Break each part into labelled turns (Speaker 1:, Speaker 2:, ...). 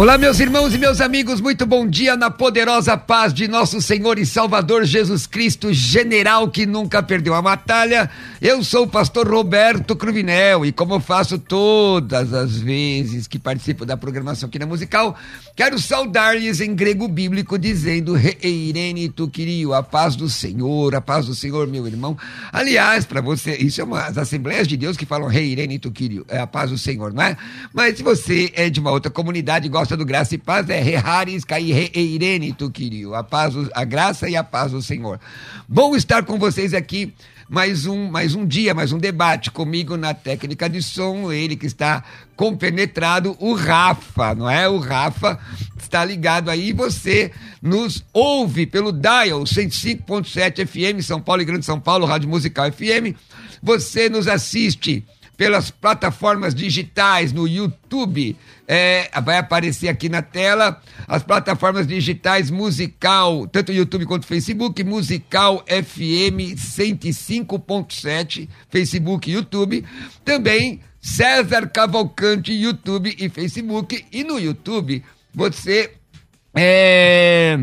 Speaker 1: Olá, meus irmãos e meus amigos, muito bom dia na poderosa paz de nosso Senhor e Salvador Jesus Cristo, general que nunca perdeu a batalha. Eu sou o pastor Roberto Cruvinel e, como faço todas as vezes que participo da programação aqui na musical, quero saudar-lhes em grego bíblico, dizendo: Reirene tu querio, a paz do Senhor, a paz do Senhor, meu irmão. Aliás, para você, isso é uma, as Assembleias de Deus que falam Reirene tu querio, é a paz do Senhor, não é? Mas se você é de uma outra comunidade e gosta do graça e paz é Reharis Cairene Tuquirio, a paz, a graça e a paz do Senhor. Bom estar com vocês aqui mais um, mais um dia, mais um debate comigo na técnica de som, ele que está compenetrado, o Rafa, não é? O Rafa está ligado aí, você nos ouve pelo Dial 105.7 FM, São Paulo e Grande São Paulo, Rádio Musical FM, você nos assiste pelas plataformas digitais no YouTube. É, vai aparecer aqui na tela as plataformas digitais musical, tanto YouTube quanto Facebook, musical FM 105.7, Facebook e YouTube. Também César Cavalcante, YouTube e Facebook. E no YouTube você é,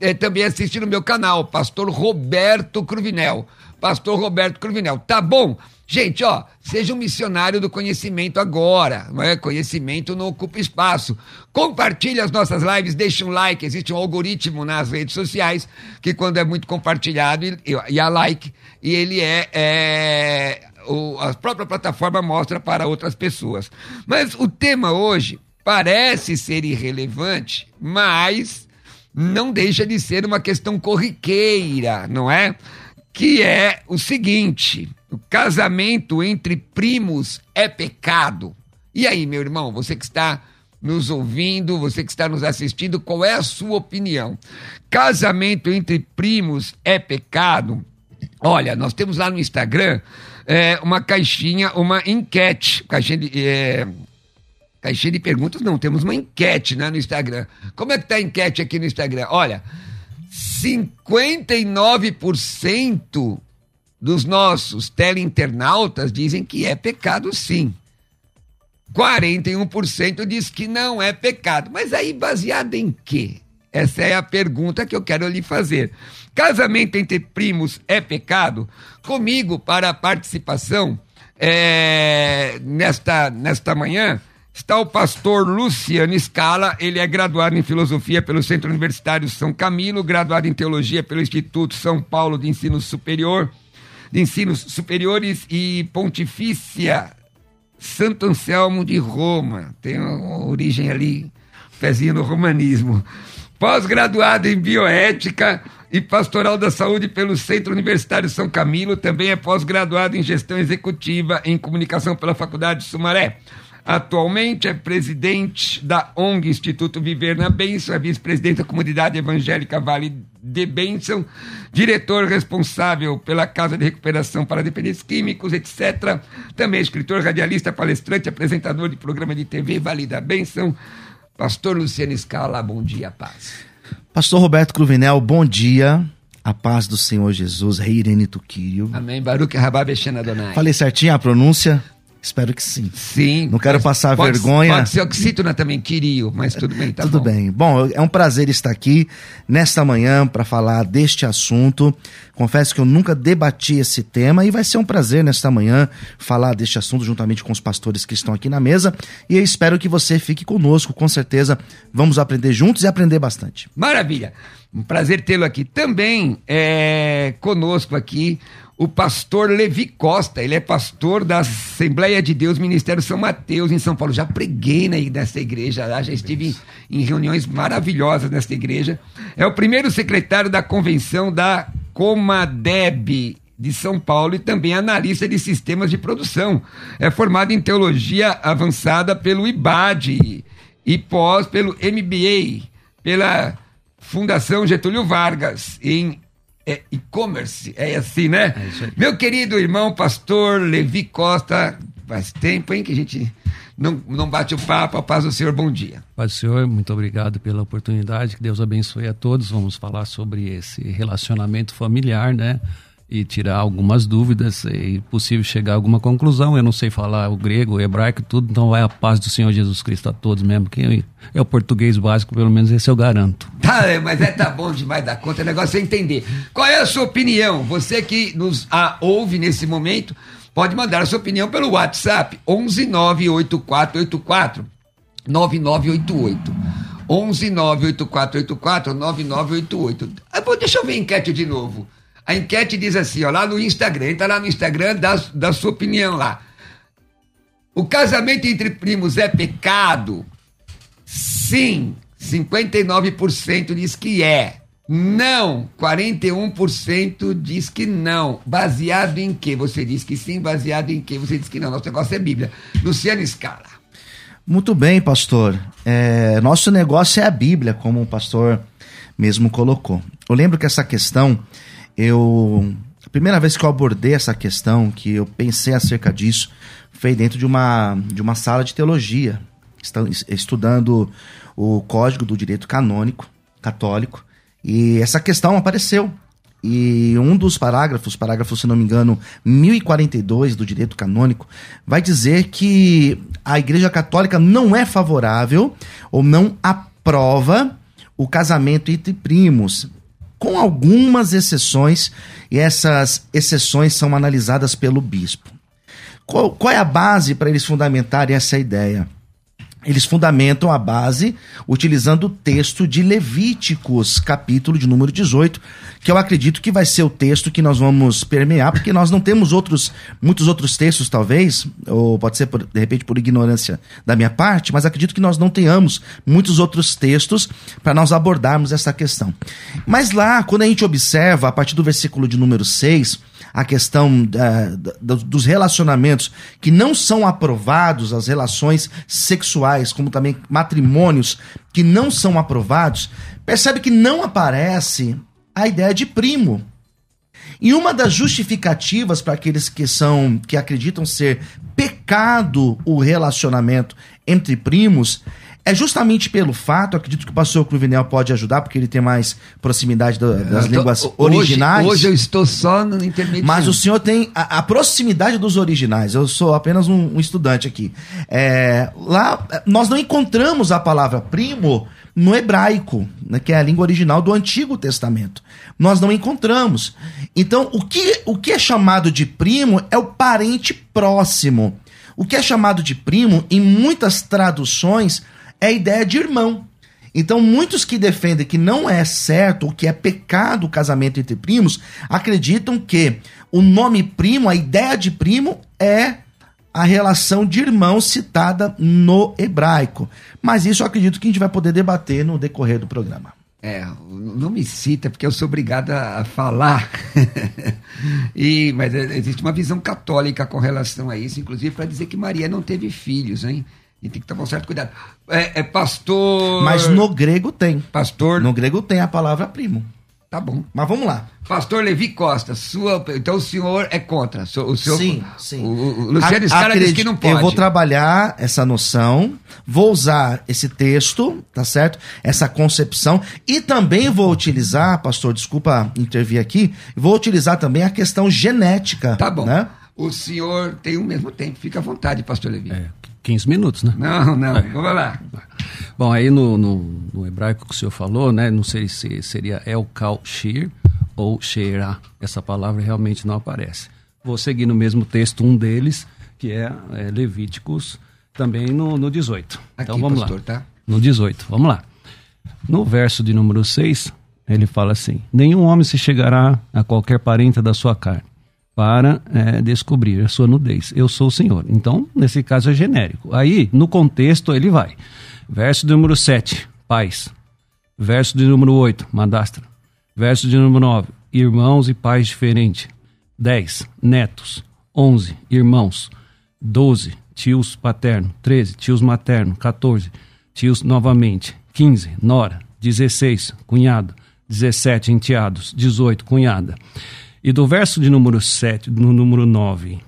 Speaker 1: é, também assiste no meu canal, Pastor Roberto Cruvinel. Pastor Roberto Cruvinel. Tá bom? Gente, ó, seja um missionário do conhecimento agora, não é? Conhecimento não ocupa espaço. Compartilhe as nossas lives, deixe um like. Existe um algoritmo nas redes sociais que quando é muito compartilhado e, e a like, e ele é, é o, a própria plataforma mostra para outras pessoas. Mas o tema hoje parece ser irrelevante, mas não deixa de ser uma questão corriqueira, não é? Que é o seguinte o casamento entre primos é pecado. E aí, meu irmão, você que está nos ouvindo, você que está nos assistindo, qual é a sua opinião? Casamento entre primos é pecado? Olha, nós temos lá no Instagram é, uma caixinha, uma enquete, caixinha de, é, caixinha de perguntas, não, temos uma enquete né, no Instagram. Como é que está a enquete aqui no Instagram? Olha, 59% dos nossos teleinternautas dizem que é pecado sim. 41% diz que não é pecado. Mas aí baseado em quê? Essa é a pergunta que eu quero lhe fazer. Casamento entre primos é pecado? Comigo, para a participação é, nesta, nesta manhã, está o pastor Luciano Scala. Ele é graduado em filosofia pelo Centro Universitário São Camilo, graduado em teologia pelo Instituto São Paulo de Ensino Superior de Ensinos Superiores e Pontifícia Santo Anselmo de Roma. Tem uma origem ali, pezinho no romanismo. Pós-graduado em bioética e pastoral da saúde pelo Centro Universitário São Camilo, também é pós-graduado em gestão executiva em comunicação pela Faculdade de Sumaré. Atualmente é presidente da ONG Instituto Viver na Bênção, é vice-presidente da Comunidade Evangélica Vale de Bênção, diretor responsável pela Casa de Recuperação para Dependentes Químicos, etc. Também é escritor, radialista, palestrante, apresentador de programa de TV Vale da Bênção. Pastor Luciano Scala, bom dia, paz.
Speaker 2: Pastor Roberto Cruvinel, bom dia. A paz do Senhor Jesus, Rei Irene Tuquírio.
Speaker 1: Amém. Baruch Rababeshana Adonai.
Speaker 2: Falei certinho a pronúncia? Espero que sim.
Speaker 1: Sim.
Speaker 2: Não quero passar pode, vergonha.
Speaker 1: Pode ser oxítona também, queria, mas tudo bem, tá
Speaker 2: Tudo
Speaker 1: bom.
Speaker 2: bem. Bom, é um prazer estar aqui nesta manhã para falar deste assunto. Confesso que eu nunca debati esse tema e vai ser um prazer nesta manhã falar deste assunto juntamente com os pastores que estão aqui na mesa. E eu espero que você fique conosco, com certeza vamos aprender juntos e aprender bastante.
Speaker 1: Maravilha. Um prazer tê-lo aqui. Também é, conosco aqui o pastor Levi Costa. Ele é pastor da Assembleia de Deus, Ministério São Mateus, em São Paulo. Já preguei nessa igreja lá, já estive em, em reuniões maravilhosas nessa igreja. É o primeiro secretário da convenção da Comadeb de São Paulo e também analista de sistemas de produção. É formado em teologia avançada pelo IBAD e pós pelo MBA, pela Fundação Getúlio Vargas, em é, e-commerce. É assim, né? É Meu querido irmão pastor Levi Costa, faz tempo, hein, que a gente não, não bate o papo. A paz do Senhor, bom dia.
Speaker 3: Paz do Senhor, muito obrigado pela oportunidade. Que Deus abençoe a todos. Vamos falar sobre esse relacionamento familiar, né? E tirar algumas dúvidas e possível chegar a alguma conclusão. Eu não sei falar o grego, o hebraico, tudo, então vai a paz do Senhor Jesus Cristo a todos mesmo. Que é o português básico, pelo menos esse eu garanto.
Speaker 1: Tá, é, mas é tá bom demais da conta, o negócio é entender. Qual é a sua opinião? Você que nos a, ouve nesse momento, pode mandar a sua opinião pelo WhatsApp 11 98484 9988. 11 98484 9988. Ah, deixa eu ver a enquete de novo. A enquete diz assim, ó, lá no Instagram, entra lá no Instagram, dá, dá sua opinião lá. O casamento entre primos é pecado? Sim, 59% diz que é. Não, 41% diz que não. Baseado em quê? Você diz que sim, baseado em quê? Você diz que não. Nosso negócio é Bíblia. Luciano Scala.
Speaker 2: Muito bem, pastor. É, nosso negócio é a Bíblia, como o pastor mesmo colocou. Eu lembro que essa questão eu a primeira vez que eu abordei essa questão, que eu pensei acerca disso, foi dentro de uma, de uma sala de teologia, estudando o Código do Direito Canônico Católico, e essa questão apareceu. E um dos parágrafos, parágrafo, se não me engano, 1042 do direito canônico, vai dizer que a Igreja Católica não é favorável ou não aprova o casamento entre primos, com algumas exceções, e essas exceções são analisadas pelo bispo. Qual, qual é a base para eles fundamentarem essa ideia? Eles fundamentam a base utilizando o texto de Levíticos, capítulo de número 18, que eu acredito que vai ser o texto que nós vamos permear, porque nós não temos outros, muitos outros textos, talvez, ou pode ser, por, de repente, por ignorância da minha parte, mas acredito que nós não tenhamos muitos outros textos para nós abordarmos essa questão. Mas lá, quando a gente observa, a partir do versículo de número 6, a questão uh, dos relacionamentos que não são aprovados, as relações sexuais, como também matrimônios que não são aprovados, percebe que não aparece a ideia de primo. E uma das justificativas para aqueles que são que acreditam ser pecado o relacionamento entre primos é justamente pelo fato, acredito que o pastor Cruvinel pode ajudar, porque ele tem mais proximidade do, das tô, línguas hoje, originais.
Speaker 1: Hoje eu estou só no intermediário.
Speaker 2: Mas o senhor tem a, a, proximidade dos originais. Eu sou apenas um, um estudante aqui. É, lá, nós não encontramos a palavra primo no hebraico, né, que é a língua original do Antigo Testamento. Nós não encontramos. Então, o que, o que é chamado de primo é o parente próximo. O que é chamado de primo, em muitas traduções, é a ideia de irmão. Então, muitos que defendem que não é certo, ou que é pecado o casamento entre primos, acreditam que o nome primo, a ideia de primo, é a relação de irmão citada no hebraico. Mas isso eu acredito que a gente vai poder debater no decorrer do programa.
Speaker 1: É, não me cita, porque eu sou obrigado a falar. e, mas existe uma visão católica com relação a isso, inclusive para dizer que Maria não teve filhos, hein? E tem que tomar um certo cuidado. É, é, pastor.
Speaker 2: Mas no grego tem.
Speaker 1: Pastor.
Speaker 2: No grego tem a palavra primo.
Speaker 1: Tá bom.
Speaker 2: Mas vamos lá.
Speaker 1: Pastor Levi Costa, sua, então o senhor é contra. O senhor,
Speaker 2: sim, sim.
Speaker 1: O, o Luciano Scala diz que não pode.
Speaker 2: Eu vou trabalhar essa noção, vou usar esse texto, tá certo? Essa concepção e também vou utilizar, pastor, desculpa intervir aqui, vou utilizar também a questão genética.
Speaker 1: Tá bom.
Speaker 2: Né?
Speaker 1: O senhor tem o mesmo tempo, fica à vontade, pastor Levi.
Speaker 3: É. 15 minutos, né?
Speaker 1: Não, não, é. vamos lá.
Speaker 3: Bom, aí no, no, no, hebraico que o senhor falou, né? Não sei se seria El Kal Shir ou Sheirah. Essa palavra realmente não aparece. Vou seguir no mesmo texto um deles, que é, é Levíticos, também no, no 18. Aqui, então vamos pastor, lá. Tá? No 18, vamos lá. No verso de número 6, ele fala assim: Nenhum homem se chegará a qualquer parente da sua carne para é, descobrir a sua nudez. Eu sou o Senhor. Então, nesse caso é genérico. Aí, no contexto, ele vai. Verso de número 7, pais. Verso de número 8, madastra. Verso de número 9, irmãos e pais diferentes. 10, netos. 11, irmãos. 12, tios paterno. 13, tios materno. 14, tios novamente. 15, nora. 16, cunhado. 17, enteados. 18, cunhada. E do verso de número 7, no número 9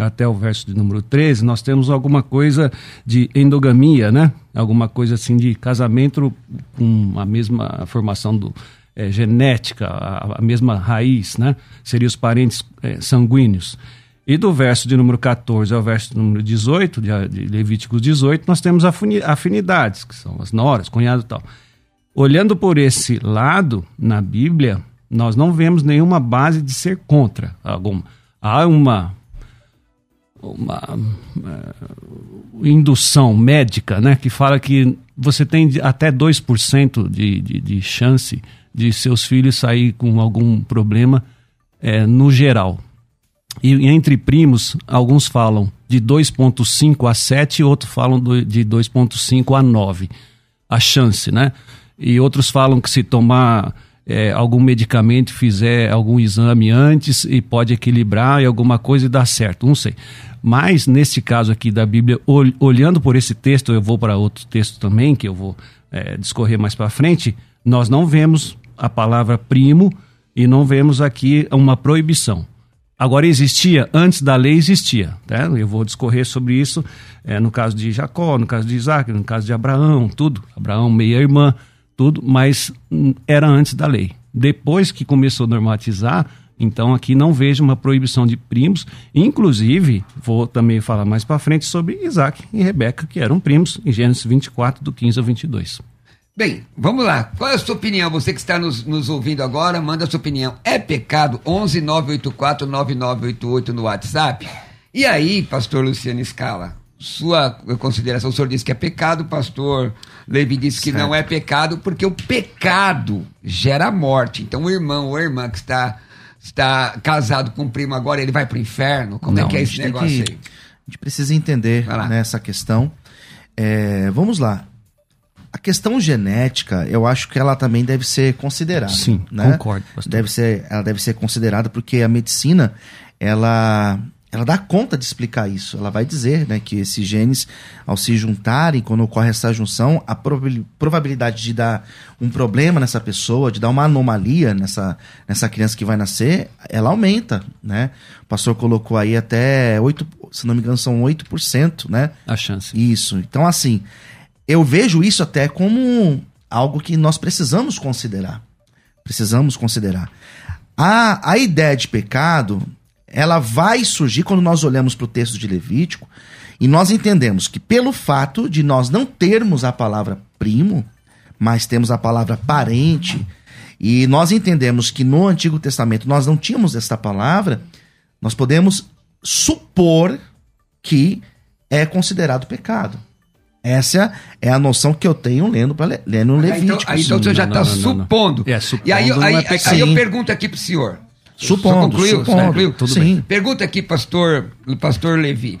Speaker 3: até o verso de número 13, nós temos alguma coisa de endogamia, né? Alguma coisa assim de casamento com a mesma formação do, é, genética, a, a, mesma raiz, né? Seriam os parentes é, sanguíneos. E do verso de número 14 ao verso de número 18, de, de Levíticos 18, nós temos afinidades, que são as noras, cunhado e tal. Olhando por esse lado, na Bíblia, nós não vemos nenhuma base de ser contra alguma. Há uma uma uh, indução médica, né, que fala que você tem até 2% de, de, de chance de seus filhos sair com algum problema é, no geral. E, entre primos, alguns falam de 2,5 a 7, outros falam de 2,5 a 9. A chance, né? E outros falam que se tomar é, algum medicamento, fizer algum exame antes e pode equilibrar e alguma coisa e dar certo, não sei. Mas nesse caso aqui da Bíblia, olhando por esse texto, eu vou para outro texto também, que eu vou é, discorrer mais para frente, nós não vemos a palavra primo e não vemos aqui uma proibição. Agora existia, antes da lei existia, né? eu vou discorrer sobre isso é, no caso de Jacó, no caso de Isaac, no caso de Abraão, tudo, Abraão, meia-irmã, tudo, mas hum, era antes da lei. Depois que começou a normatizar, então aqui não vejo uma proibição de primos, inclusive vou também falar mais para frente sobre Isaac e Rebeca, que eram primos, em Gênesis 24, do 15 ao 22.
Speaker 1: Bem, vamos lá. Qual é a sua opinião? Você que está nos, nos ouvindo agora, manda a sua opinião. É pecado? 11 984 9988 no WhatsApp. E aí, pastor Luciano Scala, sua consideração, o senhor disse que é pecado, o pastor Levi disse que certo. não é pecado, porque o pecado gera morte. Então, o irmão ou a irmã que está, está casado com o primo agora, ele vai para o inferno? Como é não, é que é esse negócio que, aí?
Speaker 2: A gente precisa entender nessa questão. É, vamos lá a questão genética, eu acho que ela também deve ser considerada.
Speaker 3: Sim,
Speaker 2: né?
Speaker 3: concordo.
Speaker 2: Pastor. Deve ser, ela deve ser considerada porque a medicina, ela, ela dá conta de explicar isso. Ela vai dizer né, que esses genes, ao se juntarem, quando ocorre essa junção, a probabilidade de dar um problema nessa pessoa, de dar uma anomalia nessa, nessa criança que vai nascer, ela aumenta. Né? O pastor colocou aí até 8, se não me engano, são 8%, né?
Speaker 3: A chance.
Speaker 2: Isso. Então, assim eu vejo isso até como algo que nós precisamos considerar. Precisamos considerar. A, a ideia de pecado, ela vai surgir quando nós olhamos para o texto de Levítico e nós entendemos que pelo fato de nós não termos a palavra primo, mas temos a palavra parente, e nós entendemos que no Antigo Testamento nós não tínhamos esta palavra, nós podemos supor que é considerado pecado. Essa é a noção que eu tenho lendo, pra, lendo Levítico.
Speaker 1: Então, aí, então você já está supondo.
Speaker 3: É, supondo.
Speaker 1: E aí, aí, é aí, eu pergunto aqui para o senhor.
Speaker 2: Supondo, concluiu? Supondo, concluiu?
Speaker 1: Tudo sim. bem. Pergunta aqui, pastor, pastor Levi.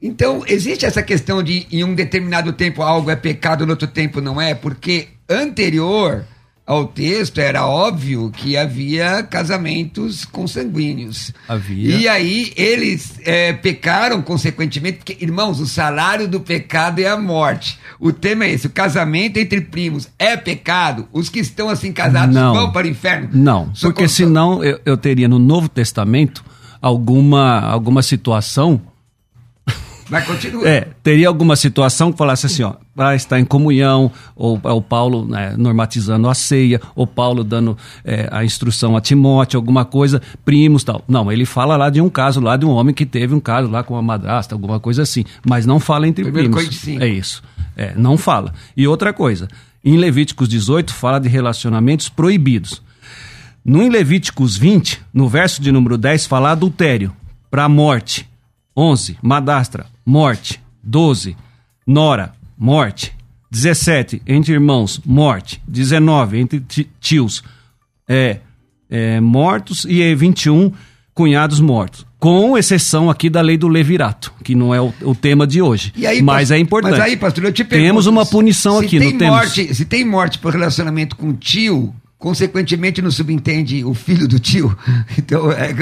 Speaker 1: Então, existe essa questão de em um determinado tempo algo é pecado, no outro tempo não é? Porque anterior ao texto, era óbvio que havia casamentos consanguíneos.
Speaker 3: Havia.
Speaker 1: E aí eles é, pecaram consequentemente, porque, irmãos, o salário do pecado é a morte. O tema é esse: o casamento entre primos é pecado? Os que estão assim casados
Speaker 3: não,
Speaker 1: vão para o inferno?
Speaker 3: Não, porque senão eu, eu teria no Novo Testamento alguma, alguma situação
Speaker 1: mas continua.
Speaker 3: É, teria alguma situação que falasse assim, ó, ah, está em comunhão, ou é o Paulo né, normatizando a ceia, ou Paulo dando é, a instrução a Timóteo, alguma coisa, primos tal. Não, ele fala lá de um caso lá de um homem que teve um caso lá com uma madrasta, alguma coisa assim, mas não fala entre Primeiro primos. É isso. É, não fala. E outra coisa, em Levíticos 18 fala de relacionamentos proibidos. No em Levíticos 20, no verso de número 10, fala adultério para a morte. 11, Madastra, morte. 12, Nora, morte. 17, entre irmãos, morte. 19, entre tios, é, é, mortos. E 21, cunhados mortos. Com exceção aqui da lei do levirato, que não é o, o tema de hoje. Aí, mas é importante.
Speaker 1: Mas aí, pastor, eu te pergunto,
Speaker 3: Temos uma punição aqui,
Speaker 1: tem morte, Se tem morte por relacionamento com tio, consequentemente não subentende o filho do tio. Então, é,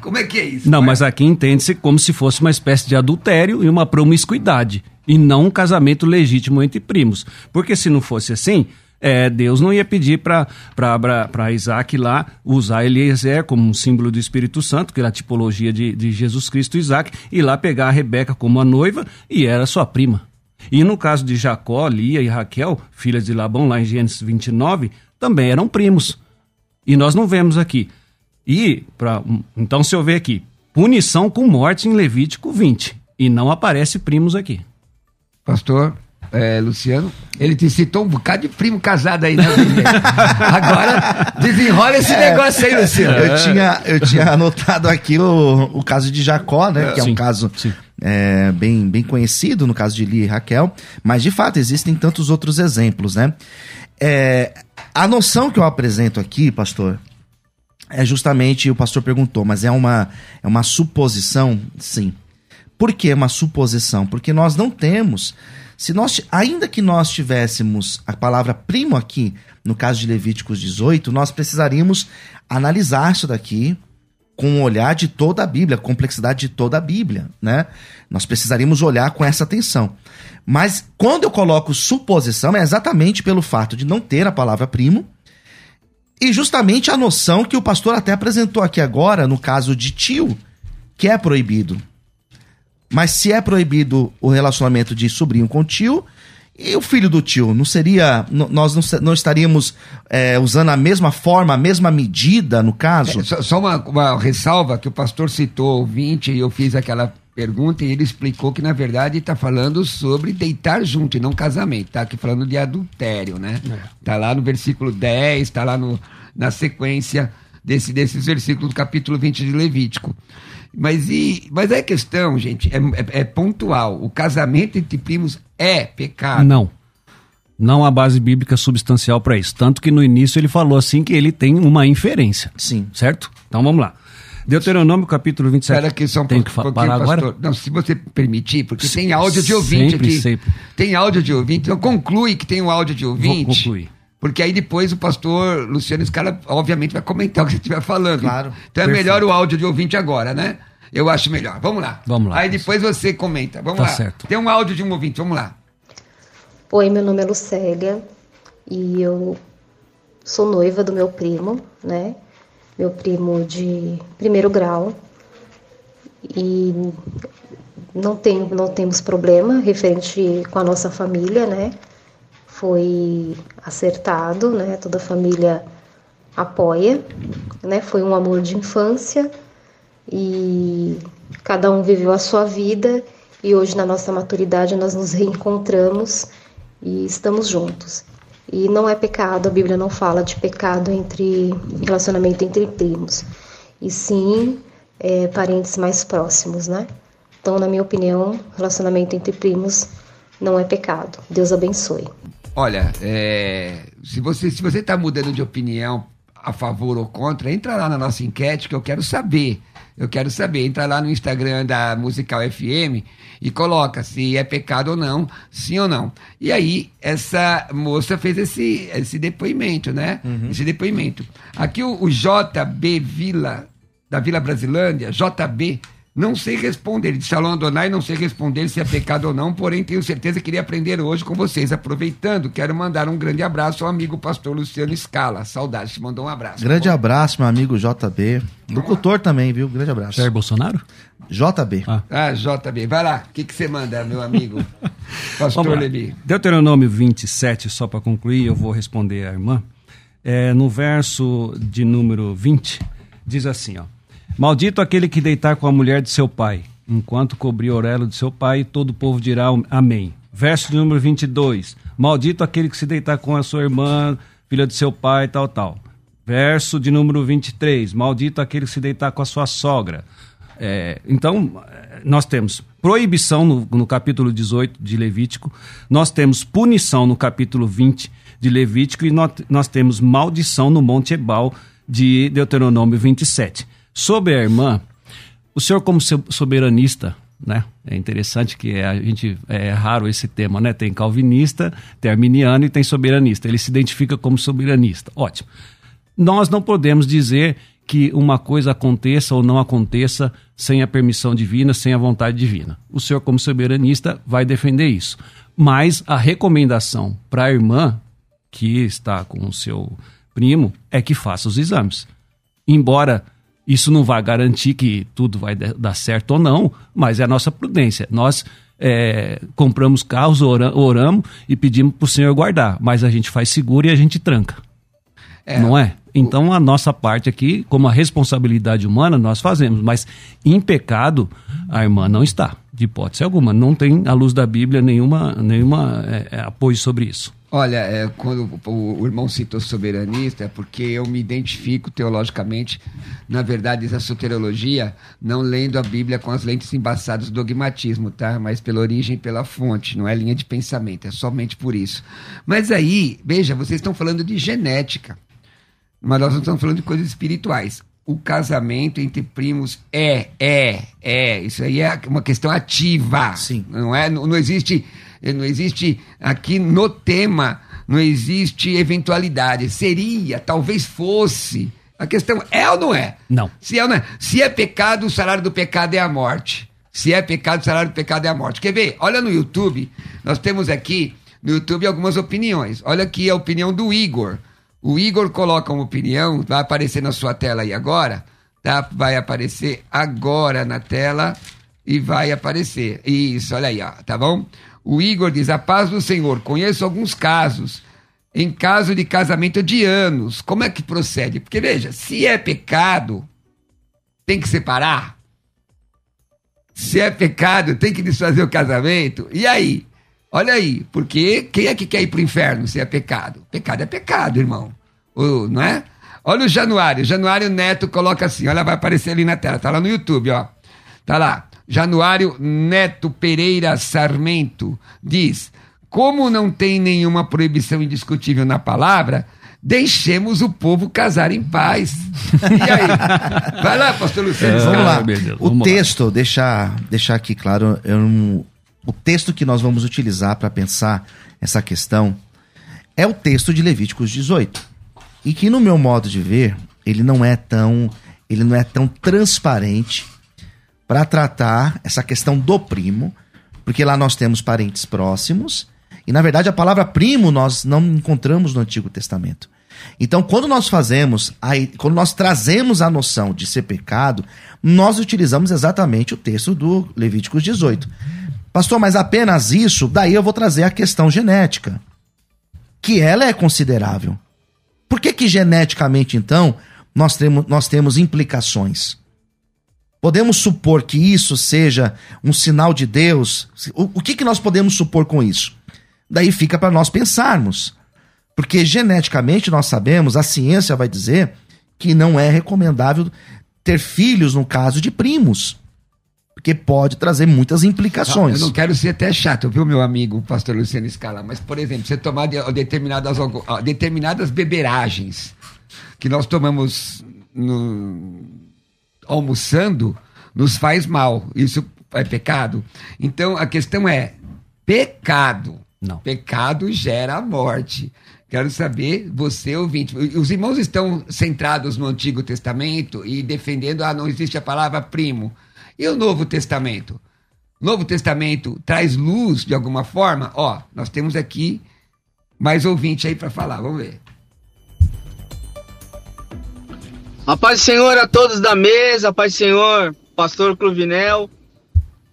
Speaker 1: como é que é isso?
Speaker 3: Não, mas aqui entende-se como se fosse uma espécie de adultério e uma promiscuidade, e não um casamento legítimo entre primos. Porque se não fosse assim, é, Deus não ia pedir para Isaac lá usar Eliezer como um símbolo do Espírito Santo, que era a tipologia de, de Jesus Cristo Isaac, e lá pegar a Rebeca como a noiva e era sua prima. E no caso de Jacó, Lia e Raquel, filhas de Labão, lá em Gênesis 29, também eram primos. E nós não vemos aqui. E, pra, então, se eu ver aqui, punição com morte em Levítico 20. E não aparece primos aqui.
Speaker 1: Pastor? é, Luciano, ele te citou um bocado de primo casado aí, né? Agora desenrola esse é, negócio aí, Luciano.
Speaker 2: Eu tinha, eu tinha anotado aqui o, o caso de Jacó, né? Que é sim, um caso é, bem, bem conhecido, no caso de Lia e Raquel. Mas, de fato, existem tantos outros exemplos, né? É, a noção que eu apresento aqui, pastor, é justamente, o pastor perguntou, mas é uma, é uma suposição? Sim. Por que uma suposição? Porque nós não temos se nós, ainda que nós tivéssemos a palavra primo aqui, no caso de Levíticos 18, nós precisaríamos analisar isso daqui com um olhar de toda a Bíblia, a complexidade de toda a Bíblia, né? Nós precisaríamos olhar com essa atenção. Mas quando eu coloco suposição, é exatamente pelo fato de não ter a palavra primo e justamente a noção que o pastor até apresentou aqui agora, no caso de tio, que é proibido. Mas se é proibido o relacionamento de sobrinho com tio, e o filho do tio? Não seria. Nós não, não estaríamos é, usando a mesma forma, a mesma medida, no caso? É,
Speaker 1: só, só uma, uma, ressalva que o pastor citou ouvinte e eu fiz aquela pergunta e ele explicou que, na verdade, está falando sobre deitar junto e não casamento. Está aqui falando de adultério, né? Está é. lá no versículo 10, está lá no, na sequência desse, desses versículos do capítulo 20 de Levítico. Mas, e, mas é questão, gente, é, é, é pontual. O casamento entre primos é pecado.
Speaker 3: Não. Não há base bíblica substancial para isso. Tanto que no início ele falou assim que ele tem uma inferência.
Speaker 2: Sim.
Speaker 3: Certo? Então vamos lá. Deuteronômio capítulo 27.
Speaker 1: Espera aqui só um tem que parar pastor. agora? Não, se você permitir, porque Sim, tem áudio de ouvinte sempre, aqui. Sempre. Tem áudio de ouvinte. Então conclui que tem um áudio de ouvinte. Vou concluir. Porque aí depois o pastor Luciano Scala, obviamente, vai comentar o que você estiver falando.
Speaker 2: Claro.
Speaker 1: Então é Perfeito. melhor o áudio de ouvinte agora, né? Eu acho melhor. Vamos lá.
Speaker 3: Vamos lá.
Speaker 1: Aí depois você comenta. Vamos
Speaker 3: tá
Speaker 1: lá.
Speaker 3: Certo.
Speaker 1: Tem um áudio de um ouvinte, vamos lá.
Speaker 4: Oi, meu nome é Lucélia e eu sou noiva do meu primo, né? Meu primo de primeiro grau. E não, tem, não temos problema referente com a nossa família, né? Foi acertado, né? Toda a família apoia, né? Foi um amor de infância e cada um viveu a sua vida e hoje na nossa maturidade nós nos reencontramos e estamos juntos. E não é pecado, a Bíblia não fala de pecado entre relacionamento entre primos, e sim é, parentes mais próximos, né? Então, na minha opinião, relacionamento entre primos não é pecado. Deus abençoe.
Speaker 1: Olha, é, se você se você está mudando de opinião a favor ou contra, entra lá na nossa enquete que eu quero saber. Eu quero saber. Entra lá no Instagram da Musical FM e coloca se é pecado ou não, sim ou não. E aí, essa moça fez esse, esse depoimento, né? Uhum. Esse depoimento. Aqui o, o JB Vila, da Vila Brasilândia, JB, não sei responder. De Salão Adonai, não sei responder se é pecado ou não, porém tenho certeza que queria aprender hoje com vocês. Aproveitando, quero mandar um grande abraço ao amigo pastor Luciano Scala. Saudades, te mandou um abraço.
Speaker 2: Grande abraço, meu amigo JB. Locutor também, viu? Grande abraço.
Speaker 3: Jair Bolsonaro?
Speaker 2: JB.
Speaker 1: Ah, ah JB. Vai lá, o que, que você manda, meu amigo? pastor Levi.
Speaker 3: Deuteronômio 27, só para concluir, eu vou responder a irmã. É, no verso de número 20, diz assim, ó. Maldito aquele que deitar com a mulher de seu pai, enquanto cobrir o orelho de seu pai, todo o povo dirá amém. Verso número 22. Maldito aquele que se deitar com a sua irmã, filha de seu pai, tal, tal. Verso de número 23. Maldito aquele que se deitar com a sua sogra. É, então, nós temos proibição no, no, capítulo 18 de Levítico, nós temos punição no capítulo 20 de Levítico e nós, nós temos maldição no Monte Ebal de Deuteronômio 27. Sobre a irmã, o senhor como soberanista, né? É interessante que a gente é raro esse tema, né? Tem calvinista, tem arminiano e tem soberanista. Ele se identifica como soberanista. Ótimo. nós não podemos dizer que uma coisa aconteça ou não aconteça sem a permissão divina, sem a vontade divina. O senhor, como soberanista, vai defender isso. Mas a recomendação para a irmã que está com o seu primo é que faça os exames. Embora isso não vá garantir que tudo vai dar certo ou não, mas é a nossa prudência. Nós é, compramos carros, oramos e pedimos para o Senhor guardar, mas a gente faz seguro e a gente tranca. É. Não é? Então a nossa parte aqui, como a responsabilidade humana, nós fazemos, mas em pecado a irmã não está, de hipótese alguma. Não tem, à luz da Bíblia, nenhuma, nenhuma é, é apoio sobre isso.
Speaker 1: Olha, é, quando o, o, irmão citou soberanista, é porque eu me identifico teologicamente, na verdade, essa soteriologia, não lendo a Bíblia com as lentes embaçadas do dogmatismo, tá? Mas pela origem e pela fonte, não é linha de pensamento, é somente por isso. Mas aí, veja, vocês estão falando de genética. Mas nós não estamos falando de coisas espirituais. O casamento entre primos é, é, é. Isso aí é uma questão ativa.
Speaker 2: Sim.
Speaker 1: Não é? Não, não existe, não existe aqui no tema, não existe eventualidade. Seria, talvez fosse. A questão é ou não é?
Speaker 3: Não.
Speaker 1: Se é, ou não é? Se é pecado, o salário do pecado é a morte. Se é pecado, o salário do pecado é a morte. Quer ver? Olha no YouTube, nós temos aqui no YouTube algumas opiniões. Olha aqui a opinião do Igor. O Igor coloca uma opinião, vai aparecer na sua tela aí agora, tá? Vai aparecer agora na tela e vai aparecer. Isso, olha aí, ó, tá bom? O Igor diz: A paz do Senhor, conheço alguns casos, em caso de casamento de anos. Como é que procede? Porque veja, se é pecado, tem que separar. Se é pecado, tem que desfazer o casamento. E aí? Olha aí, porque quem é que quer ir para o inferno se é pecado? Pecado é pecado, irmão. Não é? Olha o Januário. Januário Neto coloca assim: olha, vai aparecer ali na tela. Tá lá no YouTube, ó. Tá lá. Januário Neto Pereira Sarmento diz: Como não tem nenhuma proibição indiscutível na palavra, deixemos o povo casar em paz. E aí? Vai lá, pastor Luciano.
Speaker 2: É, vamos lá. o texto, deixar, deixar aqui claro, eu o texto que nós vamos utilizar para pensar essa questão é o texto de Levíticos 18. E que no meu modo de ver, ele não é tão, ele não é tão transparente para tratar essa questão do primo, porque lá nós temos parentes próximos, e na verdade a palavra primo nós não encontramos no Antigo Testamento. Então, quando nós fazemos, quando nós trazemos a noção de ser pecado, nós utilizamos exatamente o texto do Levíticos 18. Pastor, mas apenas isso? Daí eu vou trazer a questão genética, que ela é considerável. Por que que geneticamente, então, nós temos, nós temos implicações? Podemos supor que isso seja um sinal de Deus? O, o que, que nós podemos supor com isso? Daí fica para nós pensarmos. Porque geneticamente nós sabemos, a ciência vai dizer que não é recomendável ter filhos no caso de primos porque pode trazer muitas implicações.
Speaker 1: eu não quero ser até chato, viu, meu amigo, pastor Luciano Scala, mas, por exemplo, você tomar determinadas, determinadas beberagens que nós tomamos no, almoçando, nos faz mal. Isso é pecado? Então, a questão é, pecado.
Speaker 3: Não.
Speaker 1: Pecado gera morte. Quero saber, você ouvinte, os irmãos estão centrados no Antigo Testamento e defendendo, ah, não existe a palavra primo. E o Novo Testamento? O Novo Testamento traz luz de alguma forma? Ó, nós temos aqui mais ouvinte aí para falar, vamos ver.
Speaker 5: A paz do Senhor a todos da mesa, a paz do Senhor, pastor Cruvinel.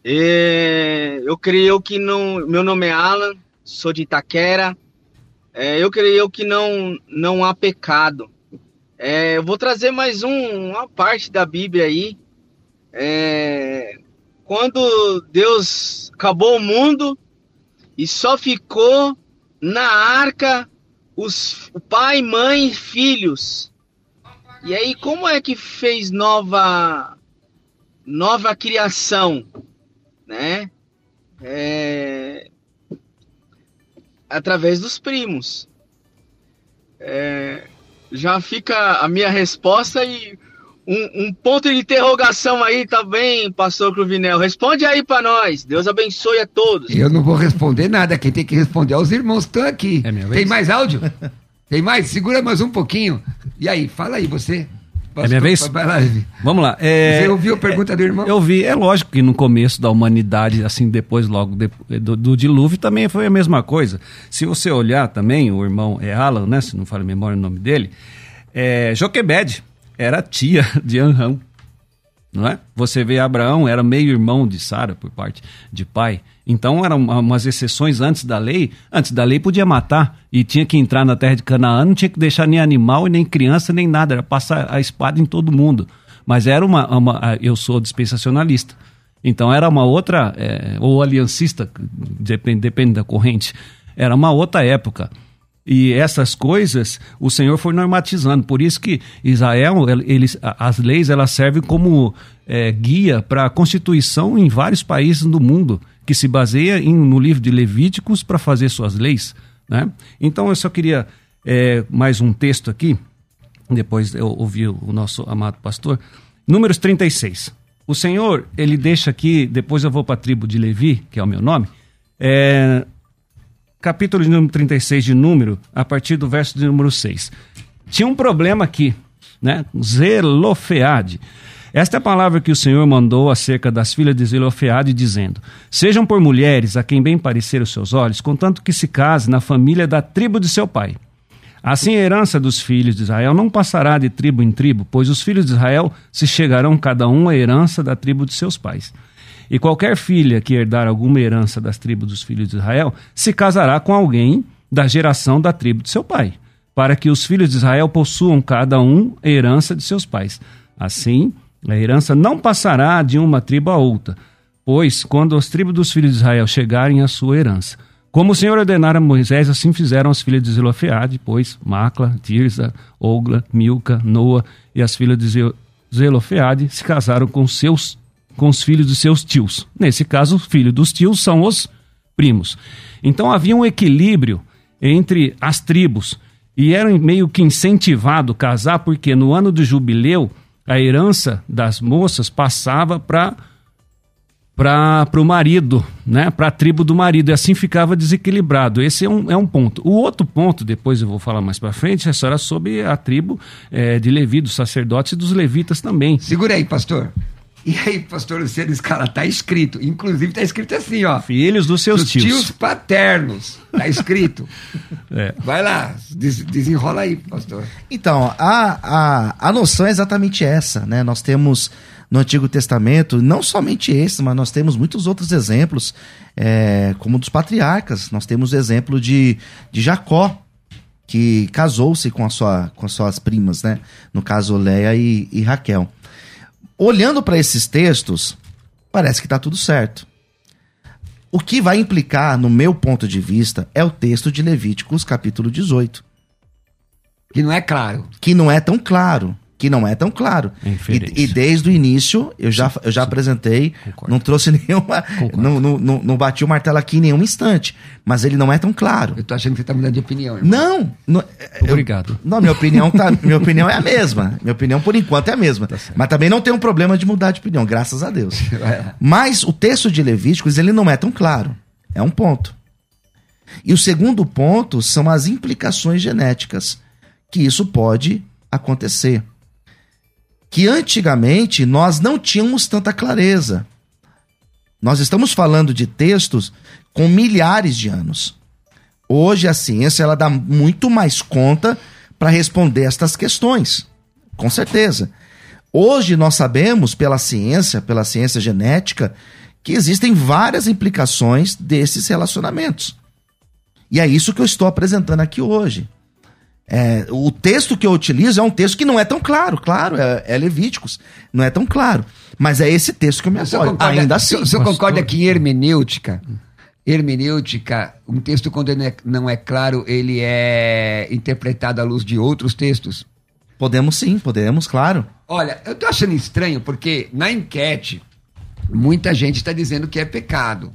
Speaker 5: eu creio que não. Meu nome é Alan, sou de Itaquera. É, eu creio que não, não há pecado. É, eu vou trazer mais um, uma parte da Bíblia aí, é, quando Deus acabou o mundo e só ficou na arca os o pai, mãe, filhos. E aí como é que fez nova nova criação, né? É, através dos primos. É, já fica a minha resposta e um, um, ponto de interrogação aí também, pastor Cruvinel. Responde aí para nós. Deus abençoe a todos.
Speaker 1: Eu não vou responder nada. Quem tem que responder é os irmãos que estão aqui. É tem mais áudio? tem mais? Segura mais um pouquinho. E aí, fala aí, você.
Speaker 3: É minha vez? Vamos lá. É,
Speaker 1: Você ouviu a pergunta do irmão?
Speaker 3: Eu vi, é lógico que no começo da humanidade, assim, depois, logo de- do, do dilúvio, também foi a mesma coisa. Se você olhar também, o irmão é Alan, né? Se não falo a memória o nome dele, é, Joquebed era tia de Anrão. Não é? Você vê Abraão, era meio irmão de Sara por parte de pai. Então eram uma- umas exceções antes da lei. Antes da lei podia matar e tinha que entrar na terra de Canaã, não tinha que deixar nem animal, nem criança, nem nada. Era passar a espada em todo mundo. Mas era uma. uma eu sou dispensacionalista. Então era uma outra. é, ou aliancista, depende, depende da corrente. Era uma outra época. E essas coisas o Senhor foi normatizando. Por isso que Israel, as leis, elas servem como é, guia para a constituição em vários países do mundo, que se baseia em, no livro de Levíticos para fazer suas leis. Né? Então eu só queria é, mais um texto aqui, depois eu ouvi o nosso amado pastor. Números 36. O Senhor, ele deixa aqui, depois eu vou para a tribo de Levi, que é o meu nome, é, capítulo de número 36 de número, a partir do verso de número 6. Tinha um problema aqui, né? Zelofeade. Esta é a palavra que o Senhor mandou acerca das filhas de Zelofeade, dizendo: Sejam por mulheres a quem bem parecer os seus olhos, contanto que se case na família da tribo de seu pai. Assim a herança dos filhos de Israel não passará de tribo em tribo, pois os filhos de Israel se chegarão cada um à herança da tribo de seus pais. E qualquer filha que herdar alguma herança das tribos dos filhos de Israel se casará com alguém da geração da tribo de seu pai, para que os filhos de Israel possuam cada um a herança de seus pais. Assim, a herança não passará de uma tribo a outra, pois quando as tribos dos filhos de Israel chegarem à sua herança, como o Senhor ordenara a Moisés, assim fizeram as filhas de Zelofeade, pois Macla, Tirza, Ogla, Milca, Noa e as filhas de Ze- Zelofeade se casaram com seus com os filhos de seus tios. Nesse caso, os filhos dos tios são os primos. Então havia um equilíbrio entre as tribos e era meio que incentivado casar porque no ano do jubileu a herança das moças passava para para o marido, né? para a tribo do marido, e assim ficava desequilibrado. Esse é um, é um ponto. O outro ponto, depois eu vou falar mais para frente, é sobre a tribo eh, de Levi, dos sacerdotes e dos levitas também.
Speaker 1: Segura aí, pastor. E aí, pastor Luciano Scala, tá escrito. Inclusive tá escrito assim, ó.
Speaker 3: Filhos dos seus
Speaker 1: Dos
Speaker 3: tios.
Speaker 1: tios paternos. Tá escrito.
Speaker 3: É.
Speaker 1: Vai lá, des- desenrola aí, pastor.
Speaker 2: Então, a, a, a noção é exatamente essa, né? Nós temos no Antigo Testamento, não somente esse, mas nós temos muitos outros exemplos, é, como dos patriarcas. Nós temos o exemplo de, de Jacó, que casou-se com, a sua, com as suas primas, né? No caso, Leia e, e Raquel. Olhando para esses textos, parece que está tudo certo. O que vai implicar, no meu ponto de vista, é o texto de Levíticos, capítulo 18
Speaker 1: Que não é claro.
Speaker 2: que não é tão claro. Que não é tão claro.
Speaker 3: É.
Speaker 2: E, e desde o início, eu já, eu já apresentei,
Speaker 3: Concordo.
Speaker 2: não trouxe nenhuma. Não, não, não, não bati o martelo aqui em nenhum instante. Mas ele não é tão claro.
Speaker 1: Eu tô achando que você tá mudando de opinião, irmão.
Speaker 2: Não! não eu-
Speaker 3: Obrigado.
Speaker 2: não, minha opinião, tá, minha opinião é a mesma. Minha opinião, por enquanto, é a mesma. Mas também não tem um problema de mudar de opinião, graças a Deus. Mas o texto de Levíticos, ele não é tão claro. É um ponto. E o segundo ponto são as implicações genéticas, que isso pode acontecer. Que antigamente nós não tínhamos tanta clareza. Nós estamos falando de textos com milhares de anos. Hoje a ciência ela dá muito mais conta para responder estas questões, com certeza. Hoje nós sabemos pela ciência, pela ciência genética, que existem várias implicações desses relacionamentos. E é isso que eu estou apresentando aqui hoje. É, o texto que eu utilizo é um texto que não é tão claro, claro, é, é Levíticos, não é tão claro. Mas é esse texto que eu me apoio.
Speaker 1: concorda,
Speaker 2: Ainda assim.
Speaker 1: senhor- o senhor
Speaker 3: pastor.
Speaker 1: concorda que em hermenêutica, hermenêutica, um texto quando ele não é, não é claro, ele é interpretado à luz de outros textos?
Speaker 2: Podemos sim, podemos, claro.
Speaker 1: Olha, eu tô achando estranho porque na enquete muita gente está dizendo que é pecado.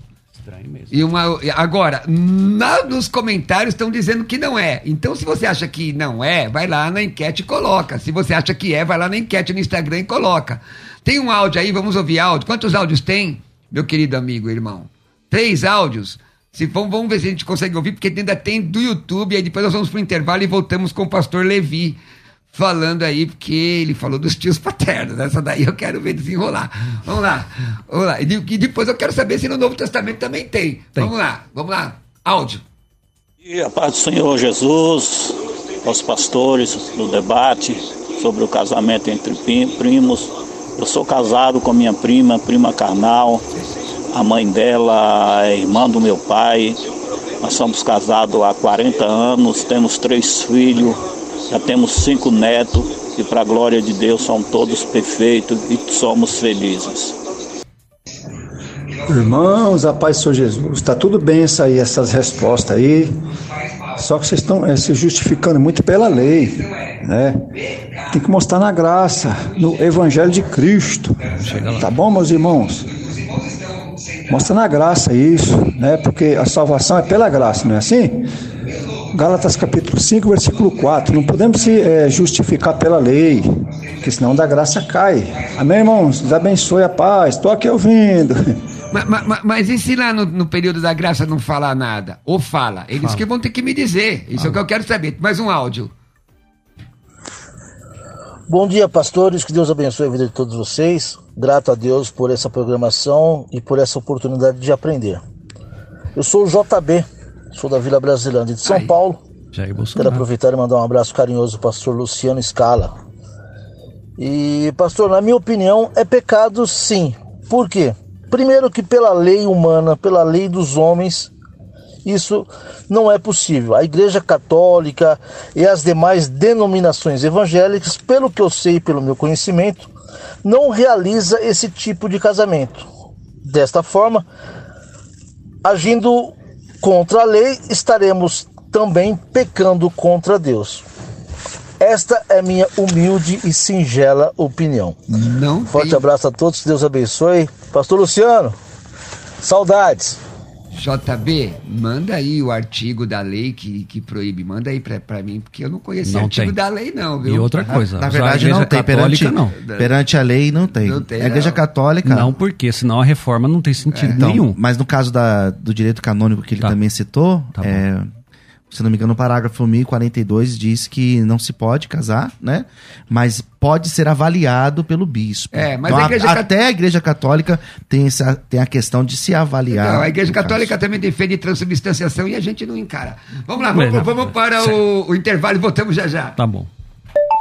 Speaker 3: Estranho mesmo.
Speaker 1: E uma, agora, na- nos comentários estão dizendo que não é. Então, se você acha que não é, vai lá na enquete e coloca. Se você acha que é, vai lá na enquete no Instagram e coloca. Tem um áudio aí, vamos ouvir áudio. Quantos áudios tem, meu querido amigo, irmão? Três áudios? Se vamos, vamos ver se a gente consegue ouvir, porque ainda tem do YouTube, aí depois nós vamos pro intervalo e voltamos com o pastor Levi, falando aí, porque ele falou dos tios paternos. Essa daí eu quero ver desenrolar. Vamos lá, vamos lá. E depois eu quero saber se no Novo Testamento também tem. tem. Vamos lá, vamos lá. Áudio.
Speaker 6: E a paz do Senhor Jesus, aos pastores, no debate sobre o casamento entre primos. Eu sou casado com minha prima, prima carnal. A mãe dela é irmã do meu pai. Nós somos casados há 40 anos, temos três filhos já temos cinco netos e, para a glória de Deus, são todos perfeitos e somos felizes.
Speaker 7: Irmãos, a paz do Senhor Jesus, está tudo bem isso aí, essas respostas aí. Só que vocês estão é, se justificando muito pela lei, né? Tem que mostrar na graça, no Evangelho de Cristo. Tá bom, meus irmãos? Mostra na graça isso, né? Porque a salvação é pela graça, não é assim? Gálatas capítulo 5, versículo 4. Não podemos se é, justificar pela lei, porque senão da graça cai. Amém, irmãos? Deus abençoe a paz. Estou aqui ouvindo.
Speaker 1: Mas, mas, mas, e se lá no, no, período da graça não falar nada? Ou fala? Eles fala. que vão ter que me dizer. Isso fala. é o que eu quero saber. Mais um áudio.
Speaker 8: Bom dia, pastores. Que Deus abençoe a vida de todos vocês. Grato a Deus por essa programação e por essa oportunidade de aprender. Eu sou o JB, Sou da Vila Brasilândia de São Aí. Paulo. Jair Quero aproveitar e mandar um abraço carinhoso ao pastor Luciano Scala. E, pastor, na minha opinião, é pecado sim. Por quê? Primeiro que pela lei humana, pela lei dos homens, isso não é possível. A Igreja Católica e as demais denominações evangélicas, pelo que eu sei, pelo meu conhecimento, não realiza esse tipo de casamento. Desta forma, agindo contra a lei, estaremos também pecando contra Deus. Esta é minha humilde e singela opinião.
Speaker 1: Não
Speaker 8: Forte
Speaker 1: tem...
Speaker 8: abraço a todos, que Deus abençoe. Pastor Luciano, saudades.
Speaker 1: JB, manda aí o artigo da lei que, que proíbe. Manda aí pra, pra mim, porque eu não conheço
Speaker 3: o
Speaker 1: artigo
Speaker 3: tem.
Speaker 1: da lei, não, viu?
Speaker 3: E outra coisa.
Speaker 2: Na verdade, não tem. Perante, não. perante a lei, não tem. Não tem a Igreja não. Católica.
Speaker 3: Não, porque senão a reforma não tem sentido é. então, nenhum.
Speaker 2: Mas no caso da, do direito canônico que ele tá. também citou, tá é, se não me engano, o parágrafo 1042 diz que não se pode casar, né? Mas pode ser avaliado pelo bispo.
Speaker 1: É, mas
Speaker 2: então,
Speaker 1: a igreja
Speaker 2: a, até a Igreja Católica tem, essa, tem a questão de se avaliar. Não,
Speaker 1: a Igreja Católica caso. também defende transubstanciação e a gente não encara. Vamos lá, vamos, vamos para o, o intervalo e voltamos já já.
Speaker 3: Tá bom.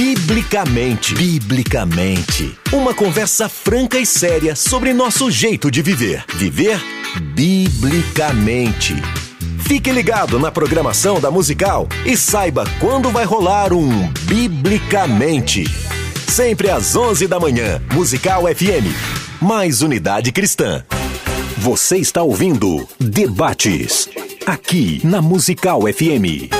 Speaker 9: Biblicamente. Biblicamente. Uma conversa franca e séria sobre nosso jeito de viver. Viver biblicamente. Fique ligado na programação da musical e saiba quando vai rolar um Biblicamente. Sempre às 11 da manhã, Musical FM. Mais unidade cristã. Você está ouvindo Debates. Aqui na Musical FM.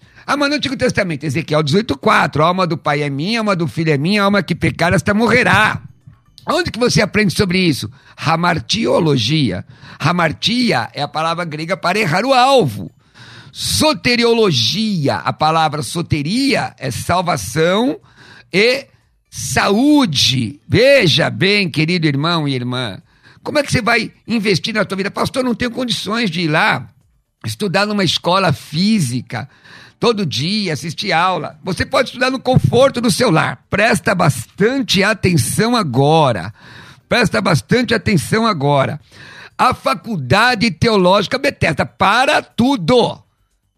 Speaker 1: Ah, mas no Antigo Testamento, Ezequiel 18,4. A alma do pai é minha, a alma do filho é minha, a alma que pecar, esta morrerá. Onde que você aprende sobre isso? Hamartiologia. Hamartia é a palavra grega para errar o alvo. Soteriologia, a palavra soteria é salvação e saúde. Veja bem, querido irmão e irmã, como é que você vai investir na tua vida? Pastor, não tenho condições de ir lá estudar numa escola física todo dia, assistir aula. Você pode estudar no conforto do seu lar. Presta bastante atenção agora. Presta bastante atenção agora. A Faculdade Teológica Bethesda, para tudo.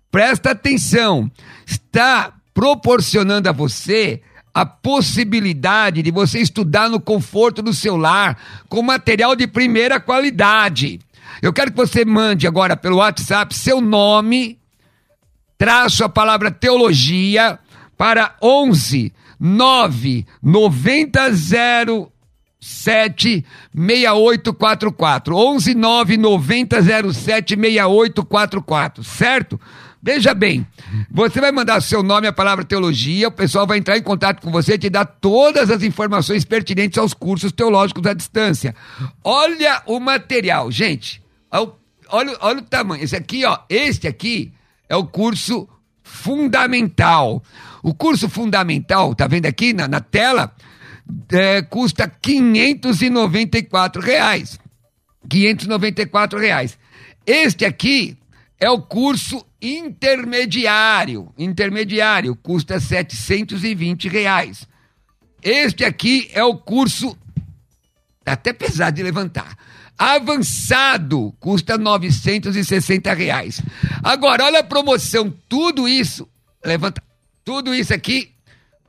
Speaker 1: Presta atenção. Está proporcionando a você a possibilidade de você estudar no conforto do seu lar, com material de primeira qualidade. Eu quero que você mande agora pelo WhatsApp seu nome, traço a palavra teologia para 11 9 90 07 6844 11 9 90 07 6844, certo? Veja bem, você vai mandar seu nome, a palavra teologia, o pessoal vai entrar em contato com você e te dar todas as informações pertinentes aos cursos teológicos à distância. Olha o material, gente. Olha, olha o tamanho. Esse aqui, ó, este aqui é o curso fundamental. O curso fundamental, tá vendo aqui na, na tela? É, custa 594 reais. 594 reais. Este aqui é o curso intermediário. Intermediário custa 720 reais. Este aqui é o curso tá até pesado de levantar. Avançado custa 960 reais. Agora, olha a promoção, tudo isso, levanta, tudo isso aqui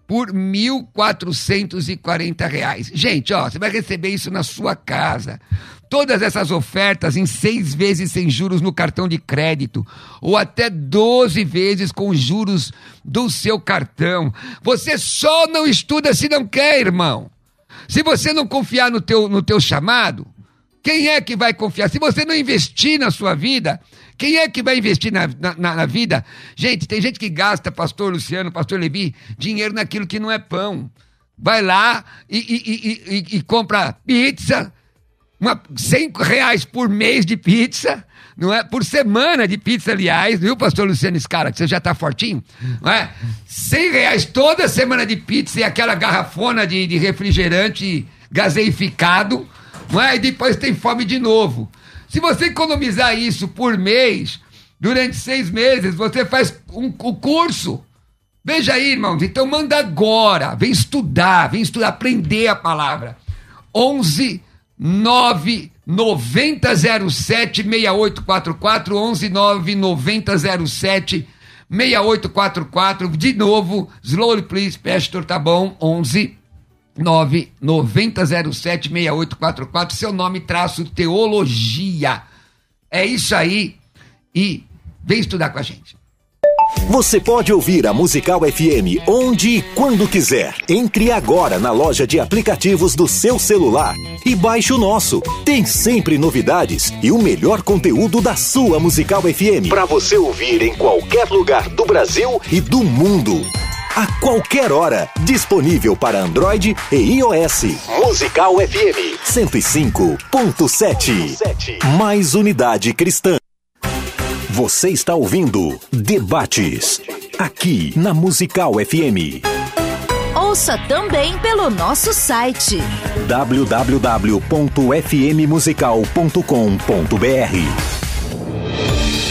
Speaker 1: por 1.440 reais. Gente, ó, você vai receber isso na sua casa. Todas essas ofertas em seis vezes sem juros no cartão de crédito, ou até 12 vezes com juros do seu cartão. Você só não estuda se não quer, irmão. Se você não confiar no teu, no teu chamado, quem é que vai confiar? Se você não investir na sua vida, quem é que vai investir na, na, na, vida? Gente, tem gente que gasta, pastor Luciano, pastor Levi, dinheiro naquilo que não é pão. Vai lá e, e, e, e compra pizza, uma, 100 reais por mês de pizza, não é? Por semana de pizza, aliás, viu, pastor Luciano Scara, que você já tá fortinho, não é? 100 reais toda semana de pizza e aquela garrafona de, de refrigerante gaseificado, não é? E depois tem fome de novo. Se você economizar isso por mês, durante seis meses, você faz um, um curso. Veja aí, irmãos, então manda agora, vem estudar, vem estudar, aprender a palavra. 11 9 9007 6844 11 9 9007 6844 de novo slowly please pastor tá bom 11 9 9007 6844 seu nome traço teologia é isso aí e vem estudar com a gente
Speaker 9: você pode ouvir a Musical FM onde e quando quiser. Entre agora na loja de aplicativos do seu celular e baixe o nosso. Tem sempre novidades e o melhor conteúdo da sua Musical FM para você ouvir em qualquer lugar do Brasil e do mundo. A qualquer hora, disponível para Android e iOS. Musical FM 105.7. Mais unidade cristã. Você está ouvindo Debates, aqui na Musical FM.
Speaker 10: Ouça também pelo nosso site
Speaker 9: www.fmmusical.com.br.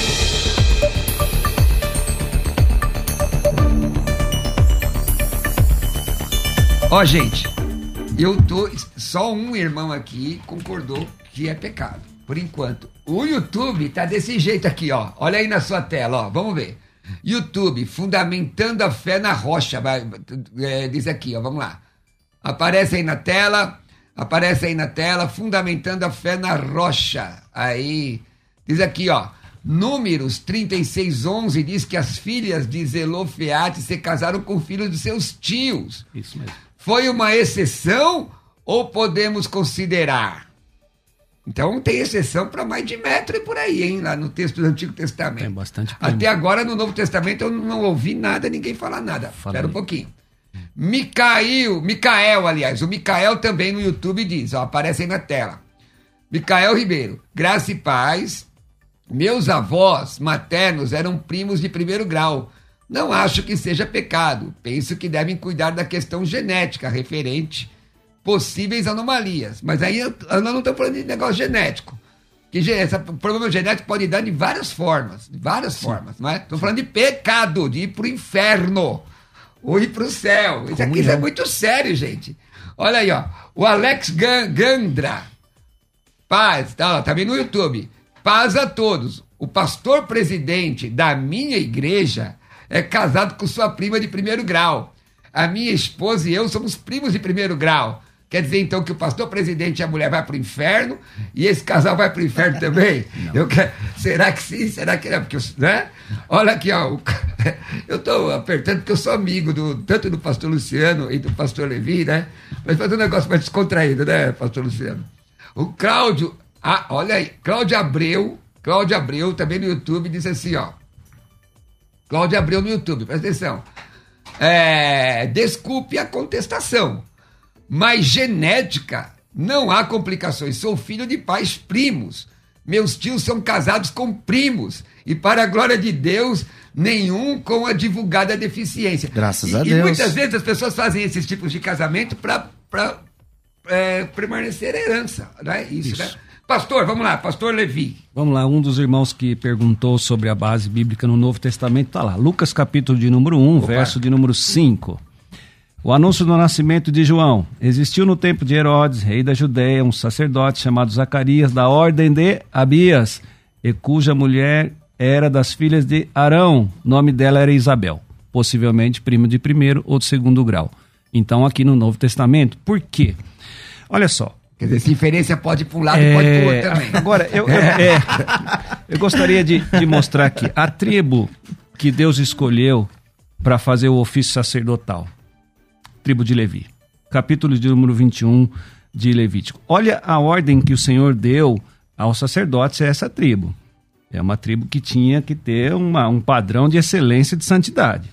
Speaker 1: Ó, gente, eu tô. Só um irmão aqui concordou que é pecado, por enquanto. O YouTube tá desse jeito aqui, ó. Olha aí na sua tela, ó. Vamos ver. YouTube, fundamentando a fé na rocha. Vai, é, diz aqui, ó. Vamos lá. Aparece aí na tela. Aparece aí na tela, fundamentando a fé na rocha. Aí, diz aqui, ó. Números 3611 diz que as filhas de Zelofeate se casaram com filhos de seus tios.
Speaker 3: Isso mesmo.
Speaker 1: Foi uma exceção ou podemos considerar? Então tem exceção para mais de metro e por aí, hein? Lá no texto do Antigo Testamento.
Speaker 3: Tem bastante.
Speaker 1: Até agora no Novo Testamento eu não ouvi nada, ninguém falar nada. Fala Espera um pouquinho. Micael, Micael, aliás, o Micael também no YouTube diz, ó, aparece aí na tela. Micael Ribeiro, graça e paz. Meus avós maternos eram primos de primeiro grau. Não acho que seja pecado. Penso que devem cuidar da questão genética referente possíveis anomalias. Mas aí nós não estamos falando de negócio genético. Que esse problema genético pode dar de várias formas. De várias Sim. formas, não é? Estamos falando de pecado, de ir para o inferno. Ou ir para o céu. Isso aqui isso é muito sério, gente. Olha aí, ó. O Alex Gandra. Paz, tá, tá vendo no YouTube. Paz a todos. O pastor presidente da minha igreja é casado com sua prima de primeiro grau. a minha esposa e eu somos primos de primeiro grau. Quer dizer, então, que o pastor presidente e a mulher vai para o inferno e esse casal vai para o inferno também? Eu quero, será que sim? Será que não? Porque, eu- né? Olha aqui, ó, o eu estou apertando porque eu sou amigo do, tanto do pastor Luciano e do pastor Levi, né? Mas fazer um negócio mais descontraído, né, pastor Luciano? O Cláudio, ah, olha aí, Cláudio Abreu, Cláudio Abreu, também no YouTube, disse assim, ó. Cláudio Abreu no YouTube, presta atenção. É, desculpe a contestação, mas genética não há complicações. Sou filho de pais primos. Meus tios são casados com primos. E para a glória de Deus, nenhum com a divulgada deficiência.
Speaker 2: Graças
Speaker 1: E-
Speaker 2: a
Speaker 1: E
Speaker 2: Deus.
Speaker 1: muitas vezes as pessoas fazem esses tipos de casamento para é, permanecer herança. Né? Isso,
Speaker 3: Isso.
Speaker 1: né? Pastor, vamos lá, pastor Levi.
Speaker 3: Vamos lá, um dos irmãos que perguntou sobre a base bíblica no Novo Testamento está lá. Lucas capítulo de número 1, verso de número 5. O anúncio do nascimento de João. Existiu no tempo de Herodes, rei da Judéia, um sacerdote chamado Zacarias, da ordem de Abias, e cuja mulher era das filhas de Arão. O nome dela era Isabel, possivelmente primo de primeiro ou de segundo grau. Então, aqui no Novo Testamento, por quê? Olha só,
Speaker 1: Quer dizer, essa inferência pode ir para um lado e pode para o outro também.
Speaker 3: É, Agora, eu, eu, é, eu gostaria de, de mostrar aqui a tribo que Deus escolheu para fazer o ofício sacerdotal. Tribo de Levi. Capítulo de número 21 de Levítico. Olha a ordem que o Senhor deu aos sacerdotes a essa tribo. É uma tribo que tinha que ter uma, um padrão de excelência e de santidade.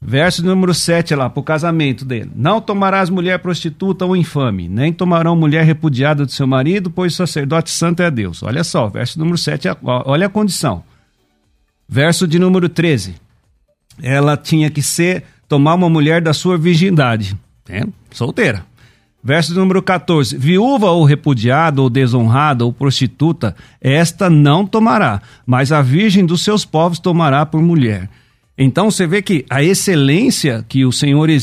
Speaker 3: Verso número 7 lá, para o casamento dele. Não tomarás mulher prostituta ou infame, nem tomarão mulher repudiada do seu marido, pois o sacerdote santo é Deus. Olha só, verso número 7, ó, olha a condição. Verso de número 13. Ela tinha que ser, tomar uma mulher da sua virgindade, né? solteira. Verso número 14. Viúva ou repudiada ou desonrada ou prostituta, esta não tomará, mas a virgem dos seus povos tomará por mulher. Então você vê que a excelência que o Senhor eh,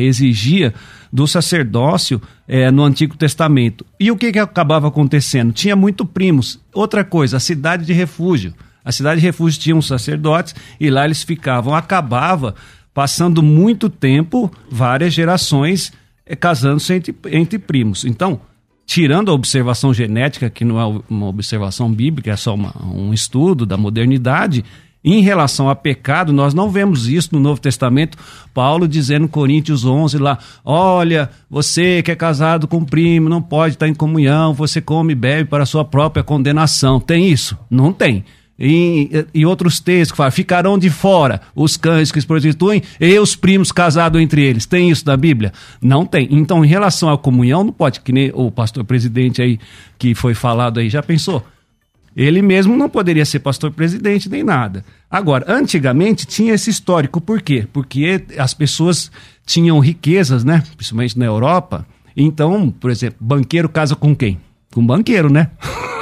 Speaker 3: exigia do sacerdócio eh, no Antigo Testamento. E o que, que acabava acontecendo? Tinha muito primos. Outra coisa, a cidade de refúgio. A cidade de refúgio tinha uns sacerdotes e lá eles ficavam. Acabava passando muito tempo, várias gerações, eh, casando-se entre, entre primos. Então, tirando a observação genética, que não é uma observação bíblica, é só uma- um estudo da modernidade, em relação a pecado, nós não vemos isso no Novo Testamento. Paulo dizendo em Coríntios 11 lá: Olha, você que é casado com um primo, não pode estar em comunhão, você come e bebe para a sua própria condenação. Tem isso? Não tem. E, e outros textos que falam: ficarão de fora os cães que se prostituem e os primos casados entre eles. Tem isso na Bíblia? Não tem. Então, em relação à comunhão, não pode, que nem o pastor presidente aí que foi falado aí, já pensou? Ele mesmo não poderia ser pastor presidente nem nada. Agora, antigamente tinha esse histórico. Por quê? Porque as pessoas tinham riquezas, né? Principalmente na Europa. Então, por exemplo, banqueiro casa com quem? Com banqueiro, né?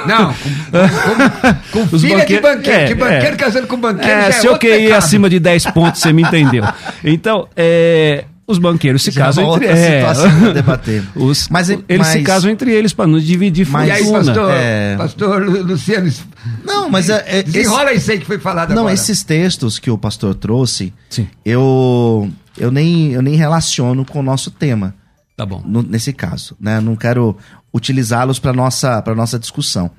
Speaker 1: Não, com, com, com filha
Speaker 3: banque-
Speaker 1: de banqueiro.
Speaker 3: é,
Speaker 1: que banqueiro
Speaker 3: é.
Speaker 1: casando com banqueiro
Speaker 3: É,
Speaker 1: é
Speaker 3: se eu
Speaker 1: pecado.
Speaker 3: acima de 10 pontos, você me entendeu. Então, é, os banqueiros se
Speaker 2: Já
Speaker 3: casam
Speaker 2: uma
Speaker 3: entre é,
Speaker 2: debater.
Speaker 3: Os,
Speaker 2: Mas,
Speaker 3: eles se casam entre eles para não dividir
Speaker 2: Mas-
Speaker 1: E aí, pastor,
Speaker 2: É.
Speaker 1: pastor Lu- Luciano,
Speaker 2: Não, mas é, é, esse-
Speaker 1: desenrola isso aí que foi falado
Speaker 2: Não,
Speaker 1: agora.
Speaker 2: esses textos que o pastor trouxe,
Speaker 3: Sim.
Speaker 2: eu, eu, nem, eu nem relaciono com o nosso tema.
Speaker 3: Tá bom.
Speaker 2: no- nesse caso, né? Não quero utilizá-los para nossa para nossa discussão.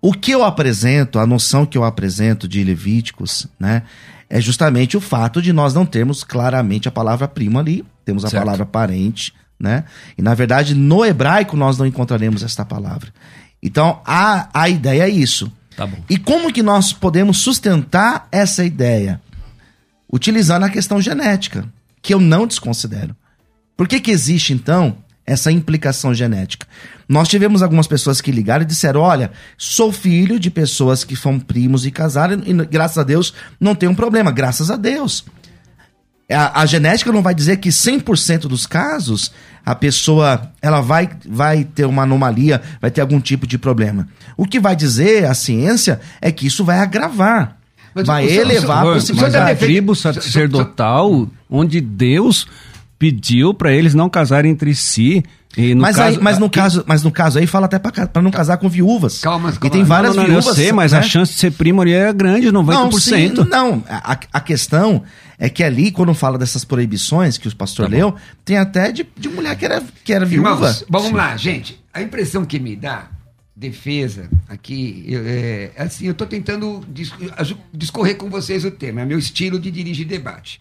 Speaker 2: O que eu apresento, a noção que eu apresento de Levíticos, né, é justamente o fato de nós não termos claramente a palavra primo ali, temos a
Speaker 3: Certo.
Speaker 2: palavra parente, né? E na verdade no hebraico nós não encontraremos esta palavra. Então a, a ideia é isso.
Speaker 3: Tá.
Speaker 2: E como que nós podemos sustentar essa ideia? Utilizando a questão genética, que eu não desconsidero. Por que, que existe, então, essa implicação genética? Nós tivemos algumas pessoas que ligaram e disseram: olha, sou filho de pessoas que são primos e casaram, e graças a Deus não tem um problema. Graças a Deus. A, a genética não vai dizer que 100% dos casos a pessoa ela vai, vai ter uma anomalia, vai ter algum tipo de problema. O que vai dizer a ciência é que isso vai agravar.
Speaker 1: Mas
Speaker 2: vai
Speaker 1: o
Speaker 2: elevar a
Speaker 1: o
Speaker 3: Mas
Speaker 1: tá
Speaker 2: possibilidade.
Speaker 3: a
Speaker 1: defende-
Speaker 3: tribo sacerdotal, onde Deus pediu para eles não casarem entre si. E no
Speaker 2: mas,
Speaker 3: caso,
Speaker 2: aí, mas, no
Speaker 3: e-
Speaker 2: caso, mas no caso aí fala até pra não casar com viúvas.
Speaker 1: Calma,
Speaker 2: E
Speaker 1: calma.
Speaker 2: tem várias
Speaker 3: não, não,
Speaker 2: viúvas.
Speaker 3: eu sei, mas
Speaker 2: né?
Speaker 3: a chance de ser primo ali é grande, 90%.
Speaker 2: Não, sim, não. A, a questão é que ali, quando fala dessas proibições que o pastor
Speaker 3: Tá
Speaker 2: leu, tem até de, de mulher que era, que era viúva.
Speaker 1: Irmãos, vamos lá, gente. A impressão que me dá, defesa, aqui, eu, é, assim, eu estou tentando dis- discorrer com vocês o tema, é meu estilo de dirigir debate.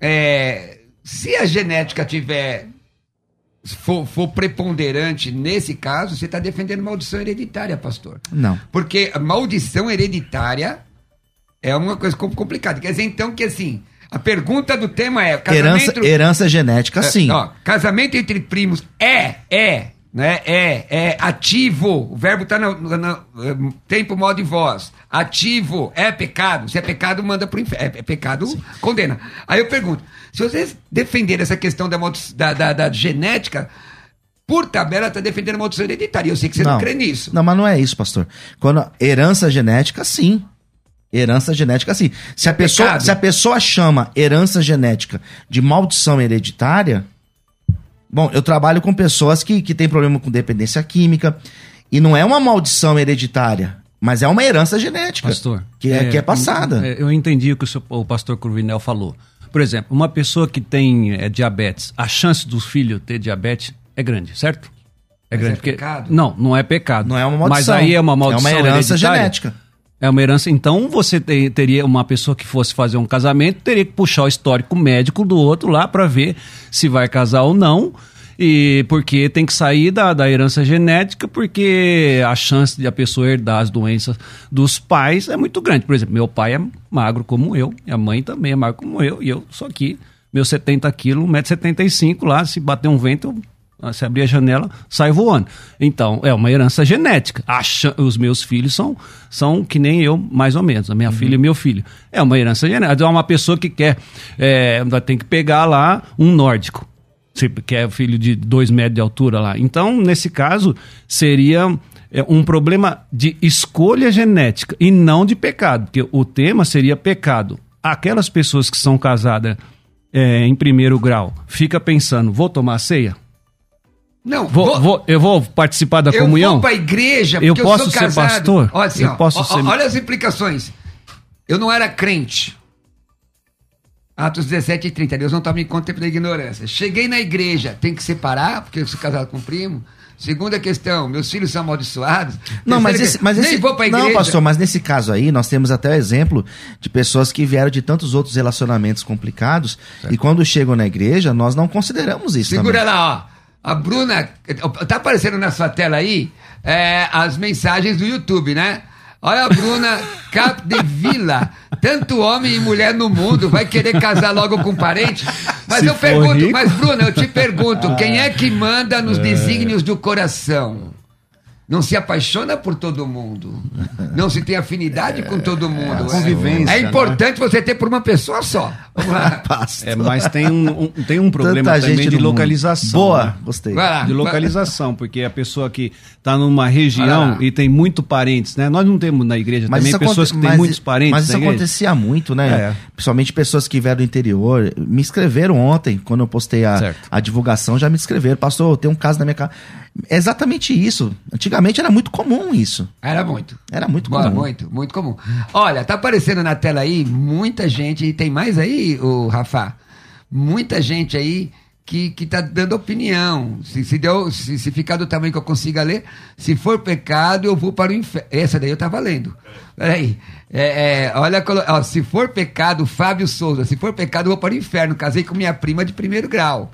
Speaker 1: É, se a genética tiver. For, for preponderante nesse caso, você está defendendo maldição hereditária, pastor.
Speaker 2: Não.
Speaker 1: Porque maldição hereditária é uma coisa com- complicada. Quer dizer, então, que assim, a pergunta do tema é:
Speaker 2: Herança,
Speaker 1: casamento.
Speaker 2: herança genética,
Speaker 1: É,
Speaker 2: sim.
Speaker 1: ó, casamento entre primos é, é, né? É, é ativo. O verbo está no, no- no, tempo, modo e voz. Ativo é pecado. Se é pecado, manda pro inferno. É, é pecado, condena. Aí eu pergunto: se vocês defenderem essa questão da, da, da, da genética, por tabela, está defendendo a maldição hereditária. Eu sei que você não, crê nisso.
Speaker 2: Não, mas não é isso, pastor. Quando herança genética, sim. Herança genética, sim. Se a, pessoa,
Speaker 1: É pecado.
Speaker 2: se a pessoa chama herança genética de maldição hereditária. Bom, eu trabalho com pessoas que, que têm problema com dependência química. E não é uma maldição hereditária, mas é uma herança genética.
Speaker 3: Pastor.
Speaker 2: Que é, que é passada.
Speaker 3: é, Eu entendi o que o, seu- o pastor Curvinel falou. Por exemplo, uma pessoa que tem é, diabetes, a chance do filho ter diabetes é grande, certo? É
Speaker 1: Mas
Speaker 3: grande.
Speaker 1: é
Speaker 3: porque-
Speaker 1: pecado?
Speaker 3: Não, não é pecado.
Speaker 2: Não é uma maldição.
Speaker 3: Mas aí é uma maldição
Speaker 2: É uma herança genética.
Speaker 3: É uma herança. Então você te- teria uma pessoa que fosse fazer um casamento, teria que puxar o histórico médico do outro lá para ver se vai casar ou não. E porque tem que sair da, da herança genética, porque a chance de a pessoa herdar as doenças dos pais é muito grande. Por exemplo, meu pai é magro como eu, minha mãe também é magra como eu, e eu sou aqui, meus 70 quilos, 1,75m lá, se bater um vento, eu se abrir a janela, sai voando. Então, é uma herança genética. A chan- os meus filhos são, são que nem eu, mais ou menos. A minha filha e meu filho. É uma herança genética. É uma pessoa que quer. É, ter que pegar lá um nórdico. Se- Que é filho de dois metros de altura lá. Então, nesse caso, seria é, um problema de escolha genética e não de pecado. Porque o tema seria pecado. Aquelas pessoas que são casadas é, em primeiro grau, fica pensando, vou tomar ceia?
Speaker 1: Não,
Speaker 3: Vou, vou- eu vou participar da
Speaker 1: eu
Speaker 3: comunhão?
Speaker 1: vou pra igreja
Speaker 3: Eu
Speaker 1: porque
Speaker 3: posso
Speaker 1: sou
Speaker 3: ser
Speaker 1: casado.
Speaker 3: pastor?
Speaker 1: Olha, assim,
Speaker 3: Eu
Speaker 1: ó,
Speaker 3: posso
Speaker 1: ó,
Speaker 3: ser-
Speaker 1: Olha as implicações. Eu não era crente. Atos 17 e 30. Deus não toma em conta o tempo da ignorância. Cheguei na igreja. Tem que separar, porque eu sou casado com um primo. Segunda questão, meus filhos são amaldiçoados.
Speaker 2: Não, mas esse, mas
Speaker 1: Nem
Speaker 2: esse,
Speaker 1: vou pra igreja.
Speaker 2: não, pastor, mas nesse caso aí nós temos até o exemplo de pessoas que vieram de tantos outros relacionamentos complicados e quando chegam na igreja nós não consideramos isso
Speaker 1: Segura
Speaker 2: também.
Speaker 1: lá, ó. A Bruna. Tá aparecendo na sua tela aí é, as mensagens do YouTube, né? Olha a Bruna Capdevila. Tanto homem e mulher no mundo vai querer casar logo com parente. Mas
Speaker 3: Se
Speaker 1: eu pergunto,
Speaker 3: rico.
Speaker 1: mas Bruna, eu te pergunto, quem é que manda nos desígnios do coração? Não se apaixona por todo mundo. Não se tem afinidade com todo mundo.
Speaker 3: a convivência,
Speaker 1: É importante você ter por uma pessoa só.
Speaker 3: É, mas tem um, um- tem um problema
Speaker 2: Tanta
Speaker 3: também de
Speaker 2: no mundo.
Speaker 3: localização.
Speaker 2: Boa,
Speaker 3: né?
Speaker 2: gostei.
Speaker 1: Lá.
Speaker 3: De localização, porque a pessoa que está numa região e tem muito parentes, né? Nós não temos na igreja também
Speaker 2: isso
Speaker 3: pessoas que têm muitos parentes
Speaker 2: Mas isso acontecia muito, né?
Speaker 3: É.
Speaker 2: Principalmente pessoas que vieram do interior. Me escreveram ontem, quando eu postei a,
Speaker 3: Certo.
Speaker 2: a divulgação, já me escreveram. Pastor, tem um caso na minha casa. É exatamente isso. Antigamente era muito comum isso.
Speaker 1: Era muito.
Speaker 2: Era muito
Speaker 1: Boa,
Speaker 2: comum.
Speaker 1: muito, muito comum. Olha, tá aparecendo na tela aí muita gente, e tem mais aí, o Rafa? Muita gente aí que, que tá dando opinião. Se, se, deu, se, se ficar do tamanho que eu consiga ler, se for pecado, eu vou para o inferno. Essa daí eu tava lendo. Peraí. É, é, olha, ó, se for pecado, Fábio Souza, se for pecado, eu vou para o inferno. Casei com minha prima de primeiro grau.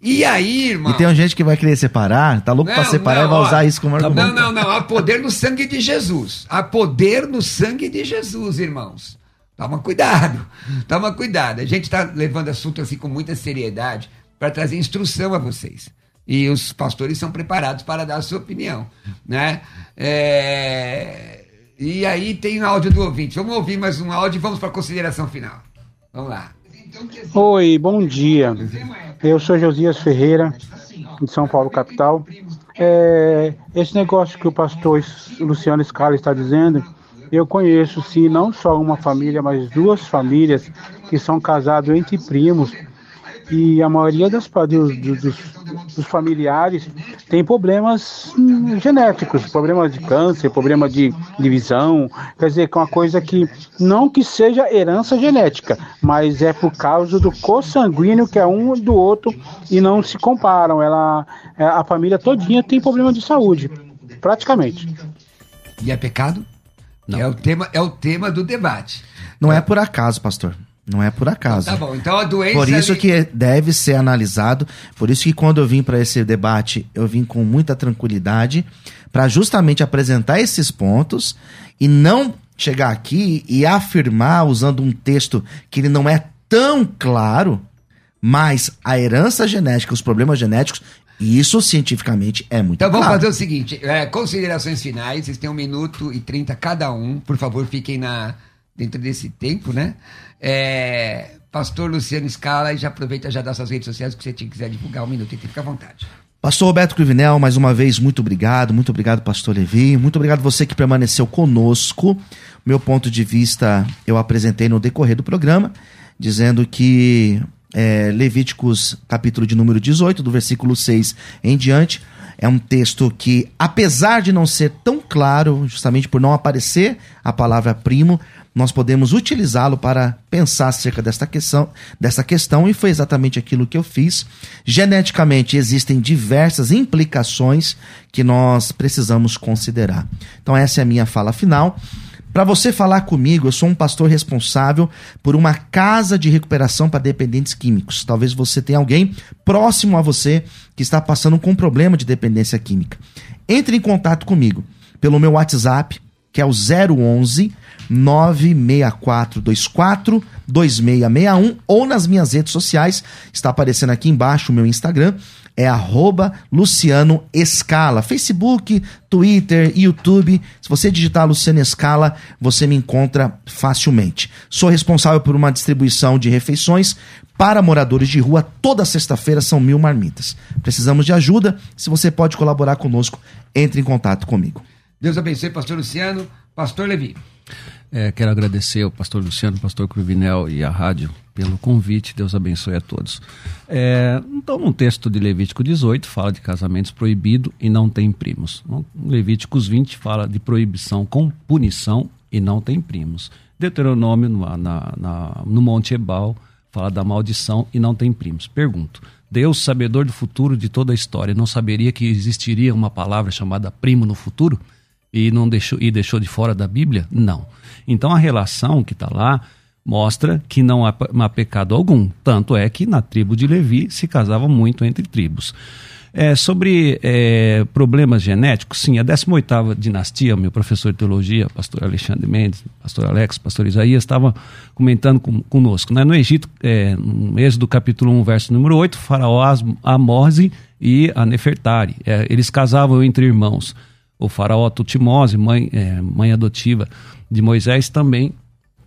Speaker 1: E aí, irmão?
Speaker 2: E tem gente que vai querer separar, tá louco pra separar e vai
Speaker 1: ó,
Speaker 2: usar isso como argumento.
Speaker 1: Não, não, não. Há poder no sangue de Jesus. Há poder no sangue de Jesus, irmãos. Toma cuidado. Toma cuidado. A gente está levando assunto assim com muita seriedade para trazer instrução a vocês. E os pastores são preparados para dar a sua opinião. Né? É, E aí tem áudio do ouvinte. Vamos ouvir mais um áudio e vamos para a consideração final. Vamos lá.
Speaker 11: Oi, bom dia. Eu sou Josias Ferreira, de São Paulo, capital. É, esse negócio que o pastor Luciano Scala está dizendo, eu conheço sim não só uma família, mas duas famílias que são casados entre primos. E a maioria dos, dos, dos familiares tem problemas hum, genéticos, problemas de câncer, problema de divisão, quer dizer, que é uma coisa que não que seja herança genética, mas é por causa do consanguíneo que é um do outro e não se comparam. Ela, é, a família todinha tem problema de saúde, praticamente.
Speaker 1: E é pecado? Não. É o tema, é o tema do debate.
Speaker 2: Não é por acaso, pastor. Não é por acaso.
Speaker 1: Tá bom, então a doença.
Speaker 2: Por isso ali... que deve ser analisado. Por isso que quando eu vim para esse debate, eu vim com muita tranquilidade para justamente apresentar esses pontos e não chegar aqui e afirmar usando um texto que ele não é tão claro, mas a herança genética, os problemas genéticos, isso cientificamente é muito
Speaker 1: Então vamos
Speaker 2: claro.
Speaker 1: fazer o seguinte: é, considerações finais, vocês têm um minuto e trinta cada um. Por favor, fiquem na, dentro desse tempo, né? É, Pastor Luciano Scala, e já aproveita já das suas redes sociais que você quiser divulgar um minuto e fica à vontade.
Speaker 2: Pastor Roberto Cruvinel, mais uma vez, muito obrigado. Muito obrigado, Pastor Levi. Muito obrigado você que permaneceu conosco. Meu ponto de vista eu apresentei no decorrer do programa, dizendo que é, Levíticos, capítulo de número 18, do versículo 6 em diante, é um texto que, apesar de não ser tão claro, justamente por não aparecer a palavra primo, nós podemos utilizá-lo para pensar acerca desta questão, dessa questão, e foi exatamente aquilo que eu fiz. Geneticamente existem diversas implicações que nós precisamos considerar. Então, essa é a minha fala final. Para você falar comigo, eu sou um pastor responsável por uma casa de recuperação para dependentes químicos. Talvez você tenha alguém próximo a você que está passando com um problema de dependência química. Entre em contato comigo pelo meu WhatsApp, que é o 011 96424 2661 ou nas minhas redes sociais. Está aparecendo aqui embaixo o meu Instagram. É arroba Luciano Escala. Facebook, Twitter, YouTube. Se você digitar Luciano Escala, você me encontra facilmente. Sou responsável por uma distribuição de refeições para moradores de rua. Toda sexta-feira são mil marmitas. Precisamos de ajuda. Se você pode colaborar conosco, entre em contato comigo.
Speaker 1: Deus abençoe, pastor Luciano. Pastor Levi.
Speaker 3: É, quero agradecer ao pastor Luciano, pastor Cruvinel e à rádio pelo convite. Deus abençoe a todos. É, então, no texto de Levítico 18, fala de casamentos proibidos e não tem primos. Levíticos 20 fala de proibição com punição e não tem primos. Deuteronômio, na, na, no Monte Ebal, fala da maldição e não tem primos. Pergunto: Deus, sabedor do futuro de toda a história, não saberia que existiria uma palavra chamada primo no futuro? E não deixou e deixou de fora da Bíblia? Não. Então a relação que está lá mostra que não há, há, pecado algum. Tanto é que na tribo de Levi se casava muito entre tribos. É, sobre é, problemas genéticos, sim, a 18ª dinastia, meu professor de teologia, pastor Alexandre Mendes, pastor Alex, pastor Isaías, estava comentando com, conosco. Né? No Egito, é, no Êxodo capítulo 1, verso número 8, faraó Amorze e a Nefertari. É, eles casavam entre irmãos o faraó Tutimose, mãe, é, mãe adotiva de Moisés, também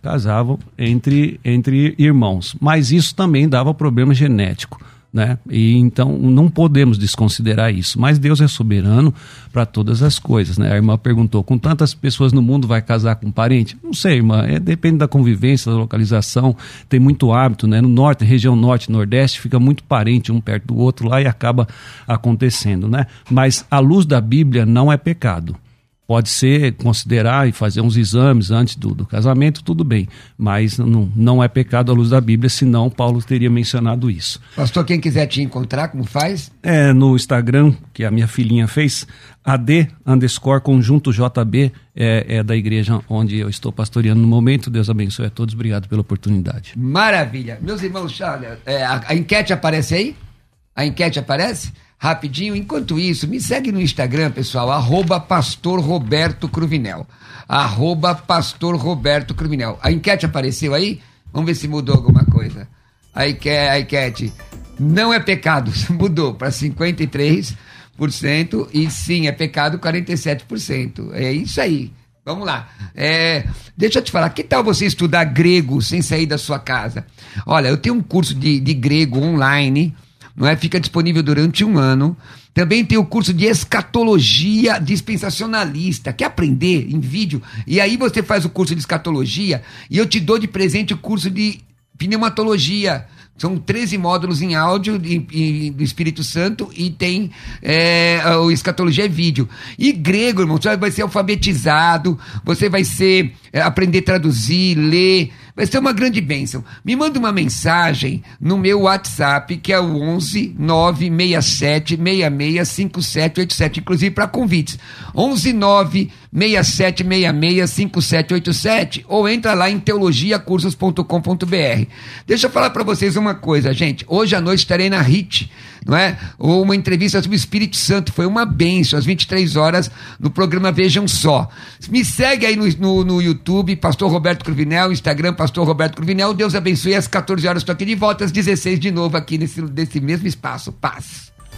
Speaker 3: casavam entre, entre irmãos. Mas isso também dava problema genético. Né? E então não podemos desconsiderar isso. Mas Deus é soberano para todas as coisas, né? A irmã perguntou: com tantas pessoas no mundo vai casar com um parente? Não sei, irmã. É, depende da convivência, da localização. Tem muito hábito, né? No norte, região norte, nordeste, fica muito parente um perto do outro lá e acaba acontecendo, né? Mas a luz da Bíblia não é pecado pode ser considerar e fazer uns exames antes do, do casamento, tudo bem, mas não, não é pecado à luz da Bíblia, senão Paulo teria mencionado isso.
Speaker 1: Pastor, quem quiser te encontrar, como faz?
Speaker 3: É no Instagram, que a minha filhinha fez, AD underscore conjunto JB, é, é da igreja onde eu estou pastoreando no momento. Deus abençoe a todos, obrigado pela oportunidade.
Speaker 1: Maravilha. Meus irmãos, olha, é, a, a enquete aparece aí? A enquete aparece? Rapidinho. Enquanto isso, me segue no Instagram, pessoal, arroba pastor Roberto Cruvinel. Arroba pastor Roberto Cruvinel. A enquete apareceu aí? Vamos ver se mudou alguma coisa. A enquete, não é pecado, mudou para 53% e sim, é pecado 47%. É isso aí. Vamos lá. É, deixa eu te falar, que tal você estudar grego sem sair da sua casa? Olha, eu tenho um curso de, de grego online não é? Fica disponível durante um ano. Também tem o curso de escatologia dispensacionalista. Quer aprender em vídeo? E aí você faz o curso de escatologia e eu te dou de presente o curso de pneumatologia. São 13 módulos em áudio do Espírito Santo e tem é, o Escatologia é vídeo. E grego, irmão, você vai ser alfabetizado, você vai ser é, aprender a traduzir, ler. Vai ser uma grande bênção. Me manda uma mensagem no meu WhatsApp, que é o 11 967 66 5787, inclusive para convites. 11 967 66 5787 ou entra lá em teologiacursos.com.br. Deixa eu falar para vocês uma coisa, gente. Hoje à noite estarei na HIT, não é? Ou uma entrevista sobre o Espírito Santo. Foi uma bênção, às 23 horas, no programa Vejam Só. Me segue aí no, no, no YouTube, Pastor Roberto Cruvinel, Instagram, Pastor Roberto Cruvinel. Deus abençoe. Às 14 horas estou aqui de volta, às 16 de novo aqui nesse, nesse mesmo espaço. Paz.